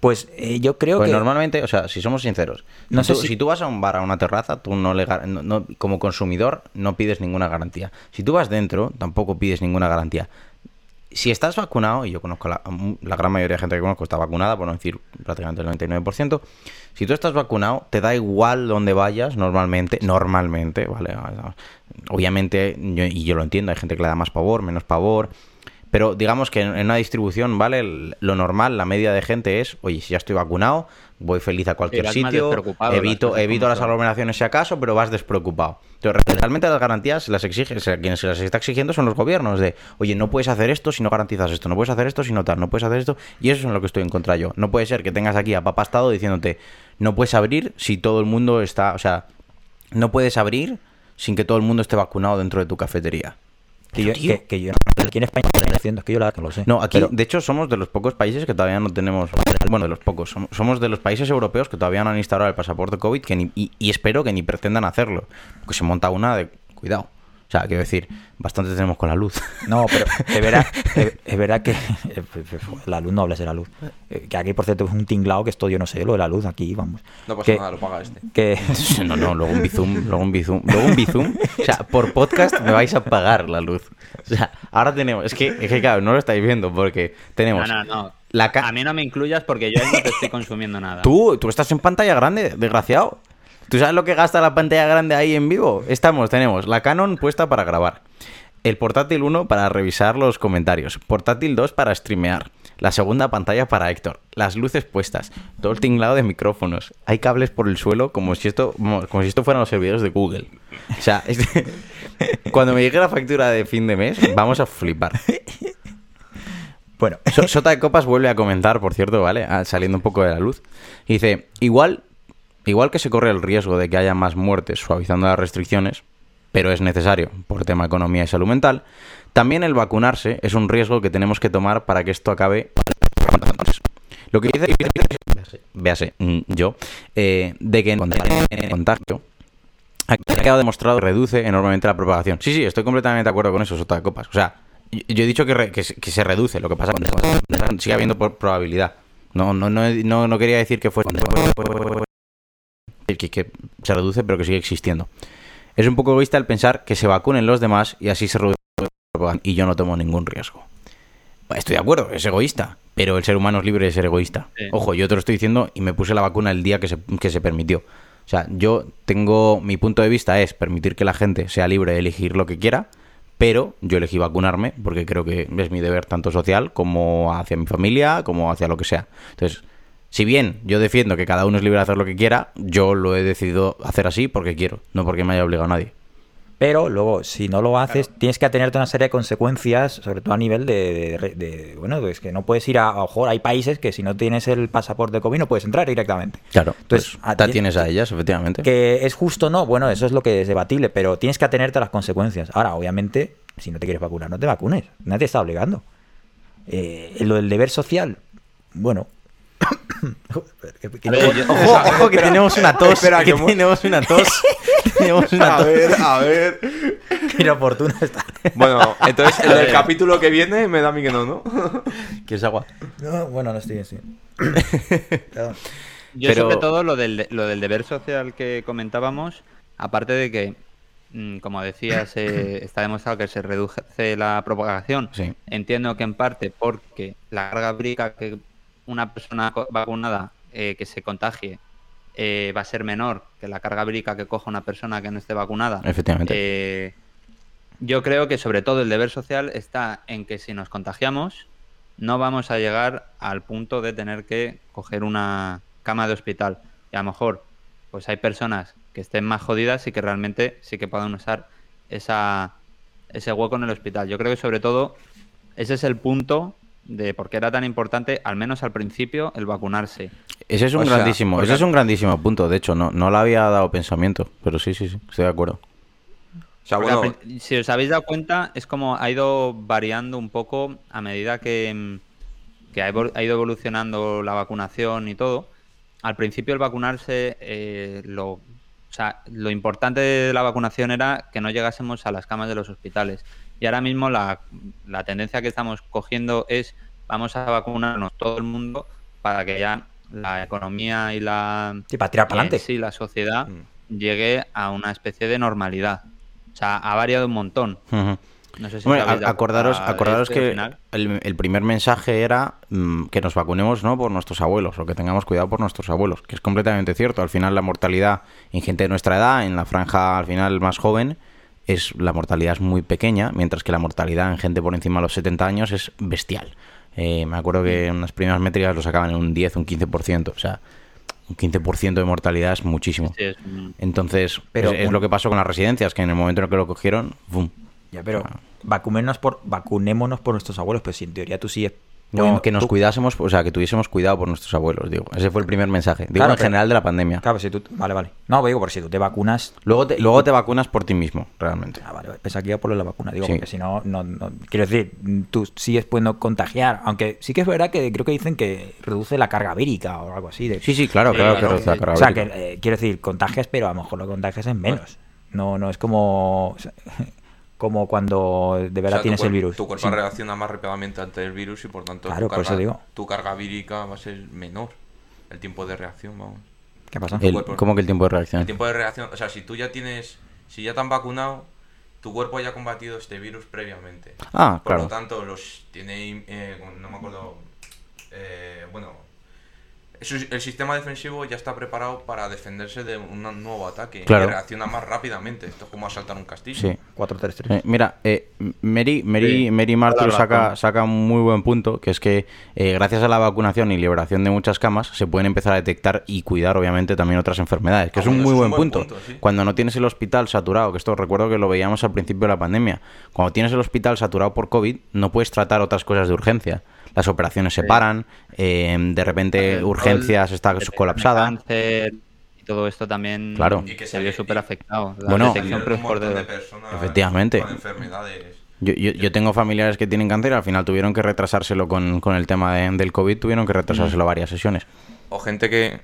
Pues eh, yo creo Pues que... normalmente, o sea, si somos sinceros, No si, sé si- si tú vas a un bar, a una terraza, tú no le como consumidor no pides ninguna garantía. Si tú vas dentro, tampoco pides ninguna garantía. Si estás vacunado, y yo conozco la, la gran mayoría de gente que conozco está vacunada, por no decir prácticamente el 99%, si tú estás vacunado, te da igual donde vayas normalmente, normalmente, ¿vale? Obviamente, yo- y yo lo entiendo, hay gente que le da más pavor, menos pavor, pero digamos que en una distribución, ¿vale? Lo normal, la media de gente es, oye, si ya estoy vacunado, voy feliz a cualquier sitio, despreocupado, las evito, evito las aglomeraciones si acaso, pero vas despreocupado. Entonces, realmente las garantías las exige, o sea, quienes se las está exigiendo son los gobiernos, de, oye, no puedes hacer esto si no garantizas esto, no puedes hacer esto si no tal, no puedes hacer esto, y eso es en lo que estoy en contra yo. No puede ser que tengas aquí a papá Estado diciéndote, no puedes abrir si todo el mundo está, o sea, no puedes abrir sin que todo el mundo esté vacunado dentro de tu cafetería. Que yo, que, que yo aquí en España haciendo, es que yo la no lo sé. No, aquí, Pero- de hecho, somos de los pocos países que todavía no tenemos. Bueno, de los pocos. som- Somos de los países europeos que todavía no han instaurado el pasaporte COVID que ni- y, y espero que ni pretendan hacerlo. Porque se monta una de. Cuidado. O sea, quiero decir, bastante tenemos con la luz. No, pero es verdad, es, es verdad que eh, la luz no hables de la luz. Eh, Que aquí, por cierto, es un tinglado que esto yo no sé, lo de la luz aquí, vamos. No pasa que, nada, lo paga este. Que, No, no, luego un bizum, luego un bizum, luego un bizum. O sea, por podcast me vais a pagar la luz. O sea, ahora tenemos. Es que, es que claro, no lo estáis viendo porque tenemos. No, no, no. La ca- A mí no me incluyas porque yo ahí no te estoy consumiendo nada. Tú, tú estás en pantalla grande, desgraciado. ¿Tú sabes lo que gasta la pantalla grande ahí en vivo? Estamos, tenemos la Canon puesta para grabar. El portátil 1 para revisar los comentarios. Portátil 2 para streamear. La segunda pantalla para Héctor. Las luces puestas. Todo el tinglado de micrófonos. Hay cables por el suelo como si esto, como si esto fueran los servidores de Google. O sea, cuando me llegue la factura de fin de mes, vamos a flipar. bueno, So- Sota de Copas vuelve a comentar, por cierto, ¿vale? Ah, Saliendo un poco de la luz. Y dice, igual igual que se corre el riesgo de que haya más muertes suavizando las restricciones, pero es necesario por tema economía y salud mental, también el vacunarse es un riesgo que tenemos que tomar para que esto acabe. Lo que dice, véase, mm, yo, eh, de que en contagio ha quedado demostrado que reduce enormemente la propagación. Sí, sí, estoy completamente de acuerdo con eso, Sota de Copas. O sea, yo he dicho que, que, se- reduce, lo que pasa sigue habiendo probabilidad. No, no, no, no, no quería decir que fuese que, que se reduce, pero que sigue existiendo. Es un poco egoísta el pensar que se vacunen los demás y así se reduce y yo no tomo ningún riesgo. Estoy de acuerdo, es egoísta, pero el ser humano es libre de ser egoísta. Sí. Ojo, yo te lo estoy diciendo y me puse la vacuna el día que se, que se permitió. O sea, yo tengo, mi punto de vista es permitir que la gente sea libre de elegir lo que quiera, pero yo elegí vacunarme porque creo que es mi deber tanto social como hacia mi familia, como hacia lo que sea. Entonces, si bien yo defiendo que cada uno es libre de hacer lo que quiera, yo lo he decidido hacer así porque quiero, no porque me haya obligado nadie. Pero luego, si no lo haces, tienes que atenerte a una serie de consecuencias, sobre todo a nivel de, de- de- bueno, pues que no puedes ir a, a lo mejor hay países que si no tienes el pasaporte COVID no puedes entrar directamente. Claro, Entonces, pues, a- ta- tienes a ellas, efectivamente. Que es justo o no, bueno, eso es lo que es debatible, pero tienes que atenerte a las consecuencias. Ahora, obviamente, si no te quieres vacunar, no te vacunes. Nadie te está obligando. Eh, lo del deber social, bueno. Que- que- A ver, yo- Ojo, ojo que tenemos una tos, Espera, que que mo- tenemos una tos. tenemos una A tos. ver, a ver. que inoportuno está. Bueno, entonces el del capítulo que viene me da a mí que no, ¿no? ¿Quieres agua? No, bueno, no estoy así. Perdón. Yo Pero- sobre todo lo del, lo del deber social que comentábamos, aparte de que, mm, como decías, eh, está demostrado que se reduce la propagación. Sí. Entiendo que en parte porque la carga vírica que una persona vacunada eh, que se contagie eh, va a ser menor que la carga vírica que coja una persona que no esté vacunada. Efectivamente. Eh, yo creo que sobre todo el deber social está en que si nos contagiamos no vamos a llegar al punto de tener que coger una cama de hospital. Y a lo mejor pues hay personas que estén más jodidas y que realmente sí que puedan usar esa, ese hueco en el hospital. Yo creo que sobre todo ese es el punto de por qué era tan importante, al menos al principio, el vacunarse. Ese es un O grandísimo, ese es un grandísimo punto, de hecho, no, no le había dado pensamiento, pero sí, sí, sí, estoy de acuerdo. O sea, al si os habéis dado cuenta, es como ha ido variando un poco a medida que, mm, que ha ido evolucionando la vacunación y todo. Al principio el vacunarse, eh, lo, o sea, lo importante de la vacunación era que no llegásemos a las camas de los hospitales. Y ahora mismo la, la tendencia que estamos cogiendo es vamos a vacunarnos todo el mundo para que ya la economía y la, Sí, para tirar para adelante. sí la sociedad Mm. llegue a una especie de normalidad. O sea, ha variado un montón. No sé si dado acordaros, acordaros al que final- el, el primer mensaje era mm, que nos vacunemos no por nuestros abuelos o que tengamos cuidado por nuestros abuelos, que es completamente cierto. Al final la mortalidad en gente de nuestra edad, en la franja al final más joven, es la mortalidad es muy pequeña, mientras que la mortalidad en gente por encima de los 70 años es bestial. Eh, me acuerdo que en las primeras métricas lo sacaban en un 10, un 15%, o sea, un 15% de mortalidad es muchísimo. Sí, es un- Entonces, Pero es, lo que pasó con las residencias, que en el momento en el que lo cogieron, ¡bum! Ya, pero vacunémonos por, vacunémonos por nuestros abuelos, pero si en teoría tú sigues. No, que nos tú- cuidásemos, o sea, que tuviésemos cuidado por nuestros abuelos, digo. Ese fue el primer mensaje. Digo, Claro, en pero- general de la pandemia. Claro, si tú. Vale, vale. No, digo, porque si tú te vacunas. Luego te, luego te vacunas por ti mismo, realmente. Ah, vale, vale. Pensaba que iba por la vacuna. Digo, Sí. porque si no, no, no- Quiero decir, tú sigues pudiendo contagiar. Aunque sí que es verdad que creo que dicen que reduce la carga vírica o algo así. De, Sí, sí, claro, Sí, claro que claro. reduce la carga O sea, vírica. que eh, quiero decir, contagias, pero a lo mejor lo contagias es menos. No, no es como. o sea, como cuando de o verdad sea, tienes el virus. Tu cuerpo Sí. reacciona más rápidamente ante el virus y por tanto Claro, tu, por carga, eso digo. tu carga vírica va a ser menor. El tiempo de reacción, vamos. ¿Qué pasa? tu El- cuerpo- ¿Cómo que el tiempo de reacción? El tiempo de reacción, o sea, si tú ya tienes, si ya te han vacunado, tu cuerpo ya ha combatido este virus previamente. Ah, Por claro. lo tanto, los tiene, eh, no me acuerdo, eh, bueno, el sistema defensivo ya está preparado para defenderse de un nuevo ataque Claro. y reacciona más rápidamente. Esto es como asaltar un castillo. Sí. 4-3-3. Eh, mira, eh, Mary, Mary, Sí, Mary saca, un muy buen punto, que es que eh, gracias a la vacunación y liberación de muchas camas se pueden empezar a detectar y cuidar, obviamente, también otras enfermedades, que Ah, es un bueno, muy buen, es un buen punto. punto, sí. Cuando no tienes el hospital saturado, que esto recuerdo que lo veíamos al principio de la pandemia, cuando tienes el hospital saturado por COVID, no puedes tratar otras cosas de urgencia. Las operaciones se paran, eh, de repente el- urgencias está colapsada. cáncer y todo esto también Claro. Y que se vio súper afectado. La Bueno, de precoz de- personas Efectivamente. con enfermedades. Yo, yo, yo tengo familiares que tienen cáncer y al final tuvieron que retrasárselo con, con el tema de- del COVID, tuvieron que retrasárselo varias sesiones. O gente que.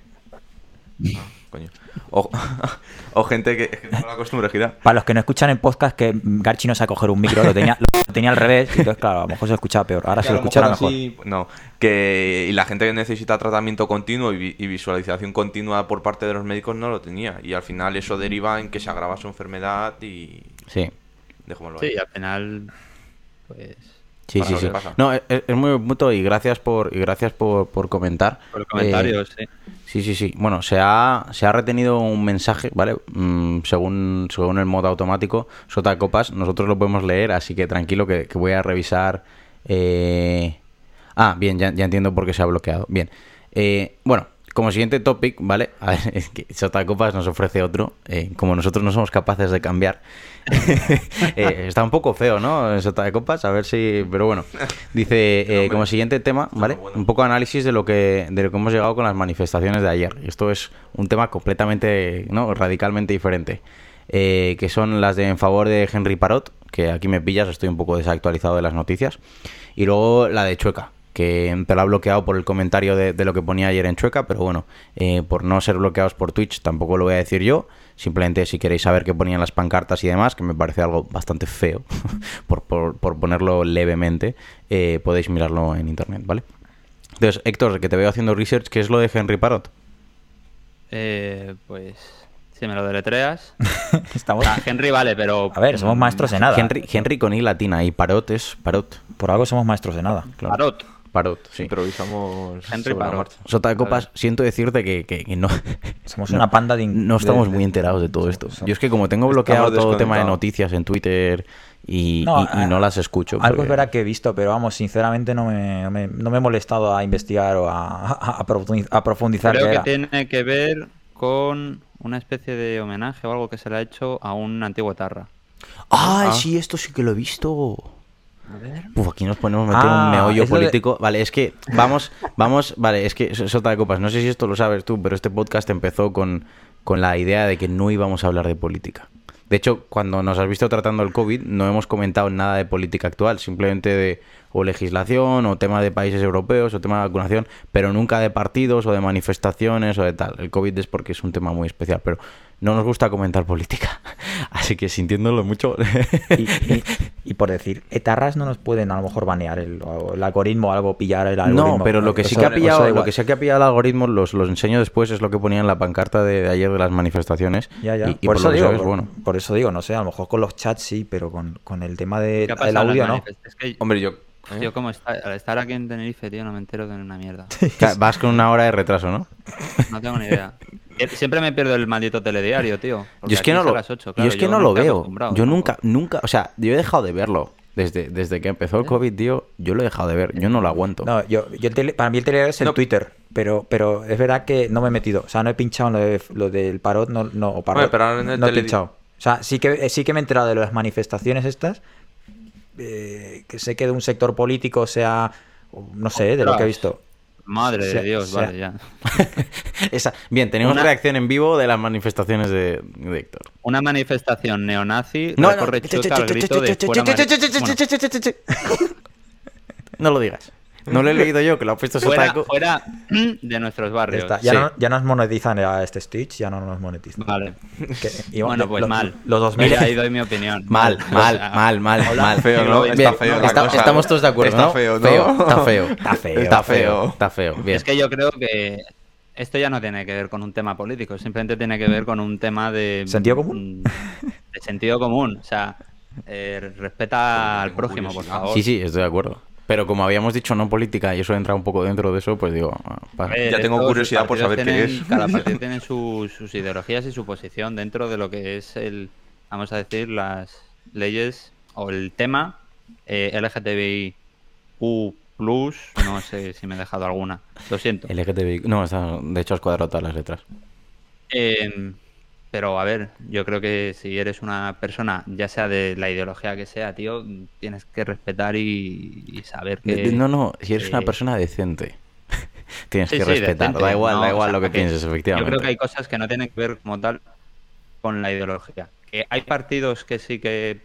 Coño. O, o gente que. Es que tengo la costumbre de girar. Para los que no escuchan en podcast, que Garchi no sabe coger un micro, lo tenía, lo tenía al revés, y entonces, claro, a lo mejor se escuchaba peor. Ahora Que se lo escuchará mejor mejor. así- No, que y la gente que necesita tratamiento continuo y, vi- y visualización continua por parte de los médicos no lo tenía. Y al final eso deriva en que se agrava su enfermedad y. Sí. Dejémoslo Sí, ahí. al final, pues, Sí, sí, sí. que pasa. No, es, es muy punto y gracias por, y gracias por, por comentar. por los comentarios, Eh, sí. Sí, sí, sí. Bueno, se ha, se ha retenido un mensaje, ¿vale? Mm, según, según el modo automático, Sota Copas, nosotros lo podemos leer, así que tranquilo que, que voy a revisar. eh, Ah, bien, ya, ya entiendo por qué se ha bloqueado. Bien. Eh, bueno, como siguiente topic, ¿vale? A ver, es que Sota de Copas nos ofrece otro. eh, como nosotros no somos capaces de cambiar. eh, está un poco feo, ¿no? Sota de Copas, a ver si. Pero bueno. Dice, eh, como siguiente tema, ¿vale? Un poco análisis de lo que de lo que hemos llegado con las manifestaciones de ayer. Esto es un tema completamente, ¿no? Radicalmente diferente. Que son las de en favor de Henry Parot, que aquí me pillas, estoy un poco desactualizado de las noticias. Y luego la de Chueca, que te la ha bloqueado por el comentario de, de lo que ponía ayer en Chueca, pero bueno, eh, por no ser bloqueados por Twitch tampoco lo voy a decir yo. Simplemente si queréis saber qué ponían las pancartas y demás, que me parece algo bastante feo, por, por- por ponerlo levemente, eh, podéis mirarlo en internet, ¿vale? Entonces, Héctor, que te veo haciendo research, ¿qué es lo de Henry Parot? Eh, pues, si me lo deletreas. Estamos... Ah, Henry vale, pero... A ver, somos maestros de nada. Henry, Henry con I latina y Parot es Parot. Por algo somos maestros de nada. claro. Parot. Parot, sí. Improvisamos. Henry Parot. Sota de copas, siento decirte que, que- que no, Somos no- una panda de... no estamos de- muy enterados de todo esto. Yo es que como tengo bloqueado todo el tema de noticias en Twitter y No, y- y no a- las escucho. Algo porque- es verdad que he visto, pero vamos, sinceramente no me, no me, no me he molestado a investigar o a, a- a profundiz- a profundizar Creo que era. tiene que ver con una especie de homenaje o algo que se le ha hecho a un antiguo Tarra. ¡Ay, Ah. sí, esto sí que lo he visto! Uf, aquí nos ponemos a meter Ah, un meollo de- político. Vale, es que vamos, vamos, vale, es que Sota de Copas, no sé si esto lo sabes tú, pero este podcast empezó con, con la idea de que no íbamos a hablar de política. De hecho, cuando nos has visto tratando el COVID, no hemos comentado nada de política actual, simplemente de o legislación, o tema de países europeos, o tema de vacunación, pero nunca de partidos, o de manifestaciones, o de tal. El COVID es porque es un tema muy especial, pero no nos gusta comentar política. Así que sintiéndolo mucho... Y, y- y por decir, etarras no nos pueden a lo mejor banear el, el algoritmo o algo, pillar el algoritmo. No, pero lo que sí que ha pillado, lo que sí que ha pillado el algoritmo, los, los enseño después, es lo que ponía en la pancarta de, de ayer de las manifestaciones. Ya, ya. Y, y por, por, eso lo que digo, sabes, por, bueno. por eso digo, no sé, a lo mejor con los chats sí, pero con, con el tema de, ¿Qué ha del audio no. Es que Hombre, yo. ¿Eh? yo como está- al estar aquí en Tenerife, tío, no me entero de una mierda. Vas con una hora de retraso, ¿no? No tengo ni idea. Eh, Siempre me pierdo el maldito telediario, tío. Yo es que no lo, las ocho, yo claro, es que no lo estoy veo. Yo tampoco. nunca, nunca, o sea, yo he dejado de verlo. Desde, desde que empezó el COVID, tío, yo lo he dejado de ver. Yo no lo aguanto. No, yo, yo el tele- para mí el telediario es el No. Twitter, pero, pero es verdad que no me he metido. O sea, no he pinchado en lo, de- lo del parot, no, no, o parot, pero en el no he pinchado. O sea, sí que, eh, sí que me he enterado de las manifestaciones estas, eh, que sé que de un sector político sea, no sé, de lo que he visto. Madre sea- de Dios, sea- vale, ya. Esa- Bien, tenemos Una- reacción en vivo de las manifestaciones de, de Héctor. Una manifestación neonazi No, no. al grito de fuera Mar- Bueno, No lo digas. No lo he leído yo, que lo ha puesto fuera, Sotaco. fuera de nuestros barrios. está. Ya Sí. no, ya nos monetizan a este Stitch, ya no nos monetizan. Vale. Que- y Bueno, pues lo- mal. Los 2000 Mira, ahí doy mi opinión. Mal, mal, mal, mal, mal. Feo, ¿no? Está feo la está- cosa. estamos todos de acuerdo, Está ¿no? feo, ¿no? Está feo. Está feo, Está feo. Está feo. Bien. Es que yo creo que esto ya no tiene que ver con un tema político, simplemente tiene que ver con un tema de... ¿Sentido común? mm, De sentido común. O sea, eh, respeta al tengo prójimo, por favor. Sí, sí, estoy de acuerdo. Pero como habíamos dicho, no política, y eso entra un poco dentro de eso, pues digo... ah. Eh, Ya tengo curiosidad por saber qué es. Cada partido tiene sus, sus ideologías y su posición dentro de lo que es el, vamos a decir, las leyes o el tema eh, LGTBIQ+, no sé si me he dejado alguna, lo siento. LGTBI... No, está, de hecho has cuadrado todas las letras. Eh, pero a ver, yo creo que si eres una persona, ya sea de la ideología que sea, tío, tienes que respetar y, y saber que... No, no, si eres una persona decente. tienes Sí, que sí, respetar. decente, Da igual, no, da o igual sea, lo que pienses, Yo efectivamente. creo que hay cosas que no tienen que ver como tal con la ideología. Que hay partidos que sí que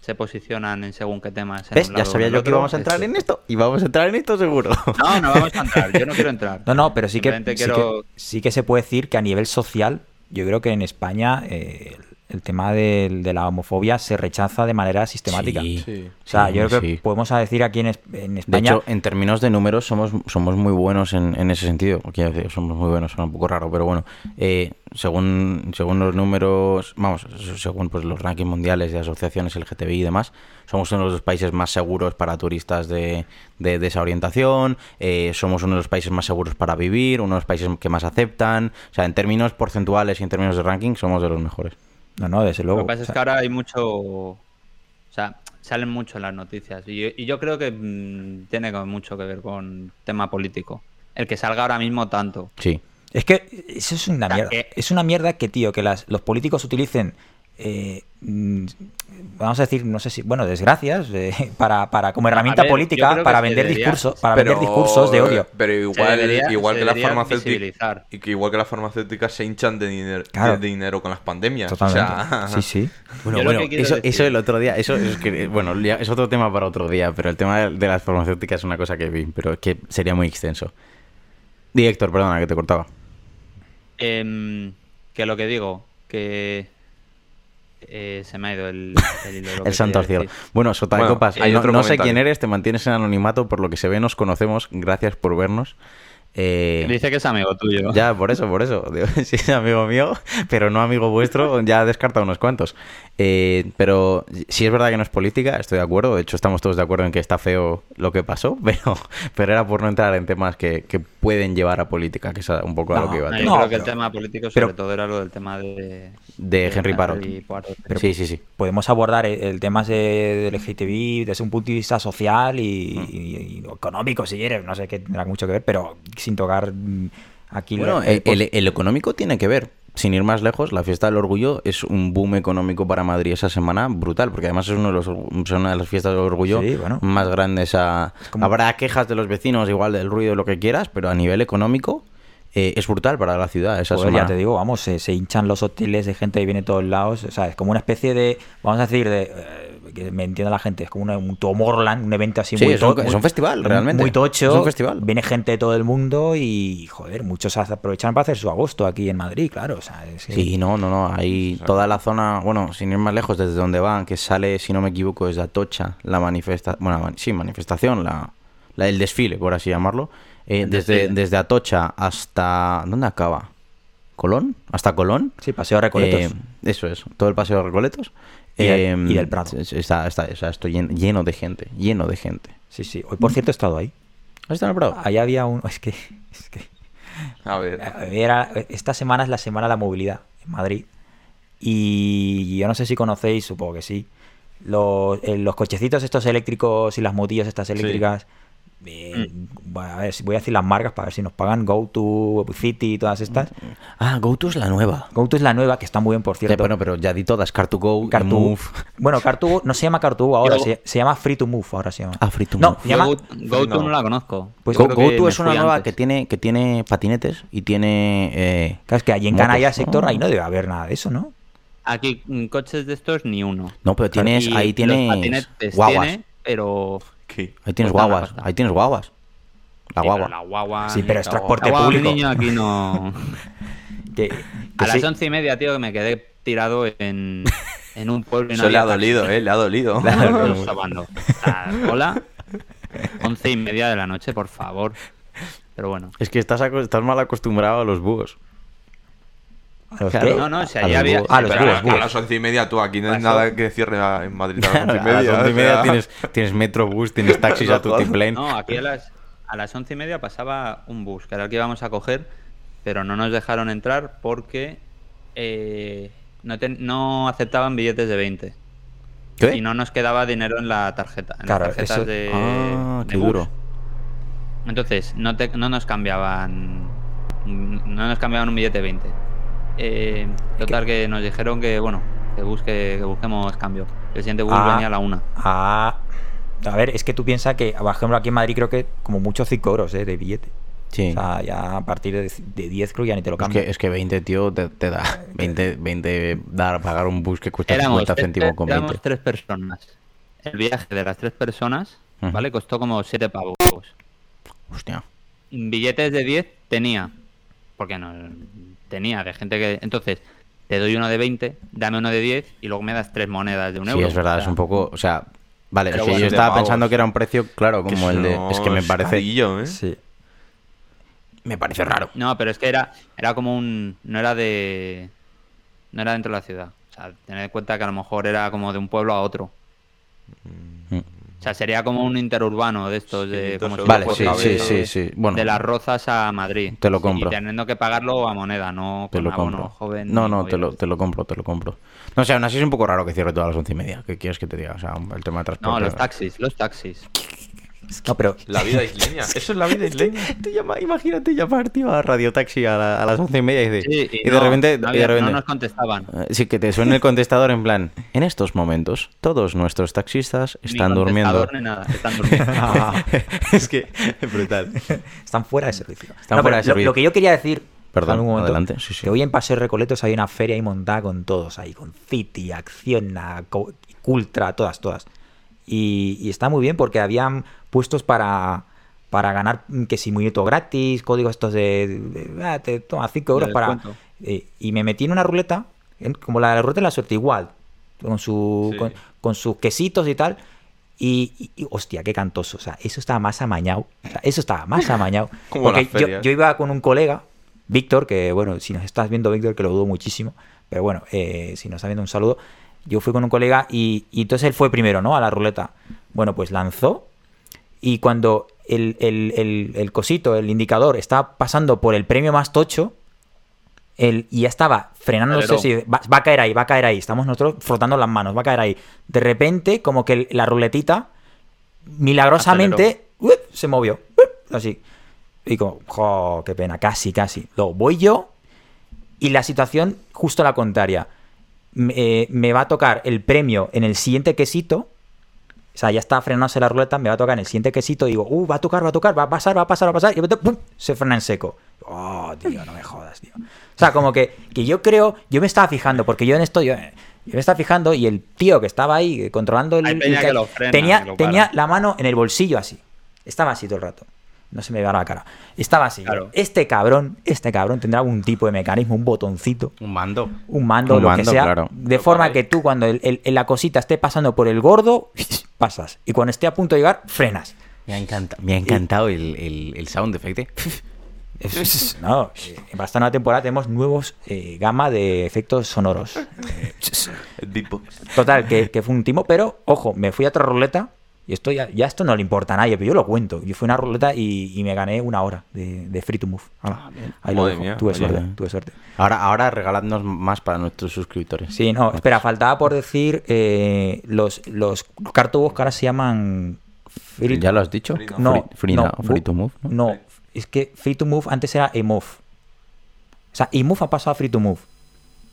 se posicionan en según qué temas. en ¿Ves? Ya sabía yo que íbamos a entrar en esto. Y vamos a entrar en esto seguro. No, no vamos a entrar. Yo no quiero entrar. No, no, pero sí que, Simplemente sí, quiero- que, sí que se puede decir que a nivel social, yo creo que en España eh, el tema de, la homofobia se rechaza de manera sistemática. Sí. Sí. O sea, Sí, yo creo que sí. podemos decir aquí en, en De España... hecho, en términos de números somos, somos muy buenos en, en ese sentido. Quiero decir, somos muy buenos, suena un poco raro, pero bueno, eh, según, según los números, vamos, según pues, los rankings mundiales de asociaciones LGTBI y demás, somos uno de los países más seguros para turistas de, de, de esa orientación, eh, somos uno de los países más seguros para vivir, uno de los países que más aceptan. O sea, en términos porcentuales y en términos de ranking, somos de los mejores. No, no, desde luego. Lo que pasa O es que ahora hay mucho. O sea, salen mucho en las noticias. Y, y yo creo que mm, tiene mucho que ver con tema político. El que salga ahora mismo tanto. Sí. Es que eso es una sea, mierda. que- Es una mierda que, tío, que las, los políticos utilicen, eh, mm, vamos a decir, no sé si, bueno, desgracias, eh, para, para como herramienta ver, política, para vender debería- discursos, para vender discursos de odio. Pero Se igual, debería- igual que las farmacéuticas. Y que igual que las farmacéuticas se hinchan de, dinero Claro. de dinero con las pandemias. Totalmente. O sea, Sí, sí. Bueno, bueno, eso, decir- eso el otro día, eso es que, bueno, es otro tema para otro día, pero el tema de, las farmacéuticas es una cosa que vi, pero que sería muy extenso. Director, perdona, que te cortaba. Em, que lo que digo, que. Eh, se me ha ido el, el hilo El santo cielo. Bueno, Sota de Bueno, Copas, no, otro no sé quién eres, te mantienes en anonimato, por lo que se ve, nos conocemos, gracias por vernos. Eh, Dice que es amigo tuyo. Ya, por eso, por eso. Digo, Sí, es amigo mío, pero no amigo vuestro, ya descarta unos cuantos. Eh, pero si es verdad que no es política, estoy de acuerdo. De hecho, estamos todos de acuerdo en que está feo lo que pasó, pero, pero era por no entrar en temas que, que pueden llevar a política, que es un poco a lo No, que iba. el No, tema. yo No, creo que el tema político sobre pero- todo era lo del tema de... De Henry. Poirot. sí, sí, sí. Podemos abordar el, el tema de, del LGTBI desde un punto de vista social y, y- y económico, si quieres. No sé qué tendrá mucho que ver, pero sin tocar mm, aquí... Bueno, el, el- el económico tiene que ver. Sin ir más lejos, la fiesta del orgullo es un boom económico para Madrid esa semana brutal, porque además es uno de los, es una de las fiestas del orgullo Sí, bueno. más grandes. A... como- Habrá quejas de los vecinos, igual del ruido, lo que quieras, pero a nivel económico eh, es brutal para la ciudad esa Joder, semana. ya te digo, vamos, se, se hinchan los hoteles de gente que viene de todos lados. O sea, es como una especie de, vamos a decir, de, eh, que me entienda la gente, es como una- un Tomorrowland, un evento así Sí, muy es un- es festival, realmente. Muy tocho. Es un festival. Viene gente de todo el mundo y, joder, muchos aprovechan para hacer su agosto aquí en Madrid, claro. O sea, es Sí, no, no, no. Ahí toda la zona, bueno, sin ir más lejos, desde donde van, que sale, si no me equivoco, desde Atocha, la manifestación, bueno, sí, manifestación, la, la- el desfile, por así llamarlo. Eh, desde, desde Atocha hasta. ¿Dónde acaba? ¿Colón? ¿Hasta Colón? Sí, Paseo de Recoletos. Eh, eso es, todo el paseo de Recoletos. Y del- Eh, y del Prado. es- Está, está, sea, estoy lleno, lleno de gente, lleno de gente. Sí, sí. Hoy, por cierto, he estado ahí. ¿Has estado en el Prado? Ahí había un... Es que... Es que A ver. Era, esta semana es la semana de la movilidad en Madrid. Y yo no sé si conocéis, supongo que sí. Los, eh, los cochecitos estos eléctricos y las motillas estas eléctricas. A ver, si voy a decir las marcas para ver si nos pagan GoTo, City y todas estas. Ah, GoTo es la nueva. GoTo es la nueva, que está muy bien, por cierto. bueno, pero ya di todas, Car2Go, Car2 Move. Bueno, Car2Go no se llama Car2Go ahora, Yo- se, se llama Free to Move ahora se llama. Ah, Free to No, Move. se llama... Yo Go- GoTo No. no la conozco. Pues GoTo es una nueva antes. que tiene, que tiene patinetes y tiene... eh, Claro, es que allí en. Canalla sector Ah. ahí no debe haber nada de eso, ¿no? Aquí mm, coches de estos ni uno. No, pero tienes, ahí los tienes patinetes guaguas. tiene, pero... Ahí tienes una guaguas. Ahí tienes guaguas. La Sí, guagua. la guagua... Sí, pero es transporte público. niño aquí no... Que, que A las once y media, tío, que me quedé tirado en, en un pueblo y no Eso le ha taxi. dolido, ¿eh? Le ha dolido. No, no, sabando. O sea, Hola, once y media de la noche, por favor. Pero bueno. Es que estás, estás mal acostumbrado a los búhos. ¿A los Claro. qué? No, no, si A allí los había... Ah, los Pero búhos, a, búhos. a las once y media tú, aquí no hay nada que cierre a- en Madrid a las once y a media. las once y o media sea. tienes, tienes Metrobús, tienes taxis a tu jodas. plane. No, aquí a las, a las once y media pasaba un bus, que era el que íbamos a coger, pero no nos dejaron entrar porque eh, no, aceptaban billetes de 20. ¿Qué? Y no nos quedaba dinero en la tarjeta, en Claro, las tarjetas eso- de, Ah, de qué bus. duro. Entonces, no, te- no nos cambiaban. No nos cambiaban un billete 20. Eh, total, que nos dijeron que, bueno, que, busque, que busquemos cambio. El siguiente bus Ah. venía a la una. Ah, a ver, es que tú piensas que, por ejemplo, aquí en Madrid creo que como mucho 5 euros eh, de billete. Sí. O sea, ya a partir de, de 10 creo que ya ni te lo Es cambio. que, es que 20, tío, te, te da. 20, 20 dar pagar un bus que cuesta Éramos, 50 tres- céntimos con éramos 20. tres personas. El viaje de las tres personas. ¿vale? Costó como siete pavos. Hostia. Billetes de 10 tenía. Porque no tenía de gente que. Entonces, te doy uno de 20, dame uno de 10 y luego me das tres monedas de un Sí, euro. es verdad, O es un poco. O sea, vale, es que bueno, yo estaba pavos. pensando que era un precio, claro, Que como el de. Es que me es parece. carillo, ¿eh? Sí. Me parece raro. No, pero es que era, era como un. No era de. No era dentro de la ciudad. O sea, tened en cuenta que a lo mejor era como de un pueblo a otro. Mm. O sea, sería como un interurbano de estos. Sí, de, como si Vale, sí, sí, sí, sí. Bueno, de las rozas a Madrid. Te lo compro. Y teniendo que pagarlo a moneda, no te con lo abono compro. joven. no, no, te lo, te lo compro, te lo compro. No sé, aún así es un poco raro que cierre todas las once y media. ¿Qué quieres que te diga? O sea, el tema de transporte. No, los taxis, los taxis. No, pero La vida isleña. Eso es la vida isleña. Llama- imagínate llamar, tío, a Radio Taxi a, la- a las once y media y, dice- Sí, y y de repente. no, de repente nos contestaban. eh, Sí, que te suene el contestador en plan, en estos momentos todos nuestros taxistas están ni durmiendo. ni nada, están durmiendo. es que brutal. están fuera de servicio. Están No, fuera pero de lo- servicio. Lo, que yo quería decir. Perdón, dame un momento, adelante, sí, sí. Que hoy en Paseo Recoletos hay una feria ahí montada con todos ahí, con City, Acciona, Cultra, todas, todas. Y, y está muy bien porque habían puestos para, para ganar, mm, que si minuto gratis, códigos estos de, de- ah, te toma 5 euros De para... Eh, y me metí en una ruleta, en- como la de la ruleta de la suerte, igual, con, su, Sí. con, con sus quesitos y tal. Y, y- y, hostia, qué cantoso. O sea, eso estaba más amañado. O sea, eso estaba más amañado. Como Porque yo iba con un colega, Víctor, que bueno, si nos estás viendo, Víctor, que lo dudo muchísimo. Pero bueno, eh, si nos está viendo, un saludo. Yo fui con un colega y, y entonces él fue primero, ¿no? A la ruleta. Bueno, pues lanzó. Y cuando el, el- el- el cosito, el indicador, estaba pasando por el premio más tocho, el, y ya estaba si va, va a caer ahí, va a caer ahí. Estamos nosotros frotando las manos, va a caer ahí. De repente, como que la ruletita, milagrosamente, ¡uip! se movió. ¡uip! Así. Y como, jo, qué pena, casi, casi. Luego voy yo y la situación justo la contraria. Me, eh, me va a tocar el premio en el siguiente quesito. O sea, ya está frenándose la ruleta, me va a tocar en el siguiente quesito. Y digo, uh, va a tocar, va a tocar, va a pasar, va a pasar, va a pasar. Y ¡pum! se frena en seco. Oh, tío, no me jodas, tío. O sea, como que, que yo creo, yo me estaba fijando, porque yo en esto, yo, yo me estaba fijando y el tío que estaba ahí eh, controlando el. Hay peña el que lo frena, tenía, lo tenía la mano en el bolsillo así. Estaba así todo el rato. No se me veía la cara. Estaba así. Claro. Este cabrón, este cabrón tendrá algún tipo de mecanismo, un botoncito, Un mando. un mando, Un lo mando, que sea. claro. De forma que tú, cuando el- el- la cosita esté pasando por el gordo, pasas. Y cuando esté a punto de llegar, frenas. Me ha, encanta- me ha encantado el, el, el sound effect. ¿eh? No, para esta nueva temporada tenemos nuevos eh, gama de efectos sonoros. Total, que, que fue un timo, pero ojo, me fui a otra ruleta. Y esto ya, ya esto no le importa a nadie, pero yo lo cuento. Yo fui a una ruleta y, y me gané una hora de, de free to move. Hala, ahí lo Madre dejo. mía, tuve oye. suerte, tuve suerte. Ahora, ahora regaladnos más para nuestros suscriptores. Sí, no, espera, faltaba por decir eh, los, los cartubos que ahora se llaman free ¿Ya lo has dicho? Free, No, Free, free no, now, free bu- to move. ¿no? No, es que free to move antes era emove. O sea, emove ha pasado a free to move.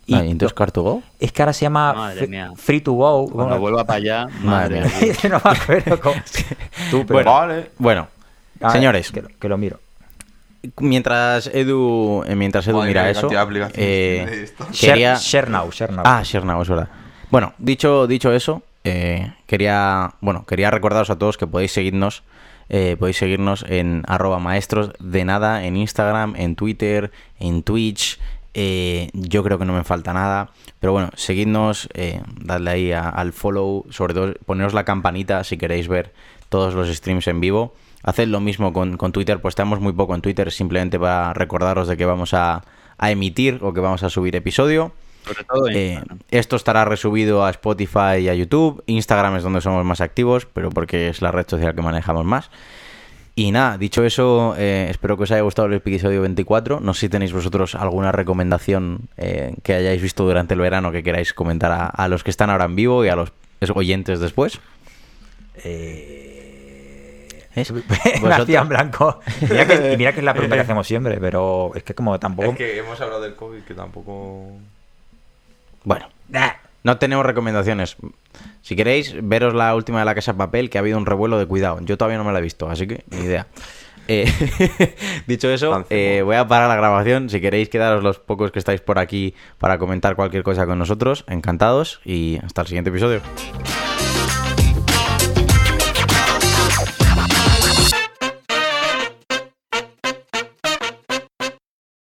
Y Ah, ¿y entonces Car2Go? es que ahora se llama Madre free, mía. free to go. Cuando Bueno, vuelva para allá, Madre madre mía. mía. no me acuerdo cómo. Tú, pero- Vale. Bueno, ver, señores, Que, lo- que lo miro. mientras Edu, eh, mientras Edu Madre mira eso, eh, quería... Share, share now, share now. Ah, Shernau, es verdad. Bueno, dicho, dicho eso, eh, quería, bueno, quería recordaros a todos que podéis seguirnos, eh, podéis seguirnos en arroba maestros de nada, en Instagram, en Twitter, en Twitch. Eh, yo creo que no me falta nada. Pero bueno, seguidnos, eh, dadle ahí a- al follow, sobre todo poneros la campanita si queréis ver todos los streams en vivo. Haced lo mismo con, con Twitter, pues estamos muy poco en Twitter, simplemente para recordaros de que vamos a, a emitir o que vamos a subir episodio. Sobre todo Eh, esto estará resubido a Spotify y a YouTube. Instagram es donde somos más activos, pero porque es la red social que manejamos más. Y nada, dicho eso, eh, espero que os haya gustado el episodio 24. No sé si tenéis vosotros alguna recomendación eh, que hayáis visto durante el verano que queráis comentar a, a los que están ahora en vivo y a los oyentes después. ¿Es? Me Vosotros- hacía en blanco. Mira que, y mira que es la pregunta que hacemos siempre, pero es que como tampoco. Es que hemos hablado del COVID que tampoco. Bueno, no tenemos recomendaciones. Si queréis, veros la última de la Casa de Papel, que ha habido un revuelo de cuidado. Yo todavía no me la he visto, así que ni idea. Eh, dicho eso, eh, voy a parar la grabación. Si queréis quedaros los pocos que estáis por aquí para comentar cualquier cosa con nosotros, encantados y hasta el siguiente episodio.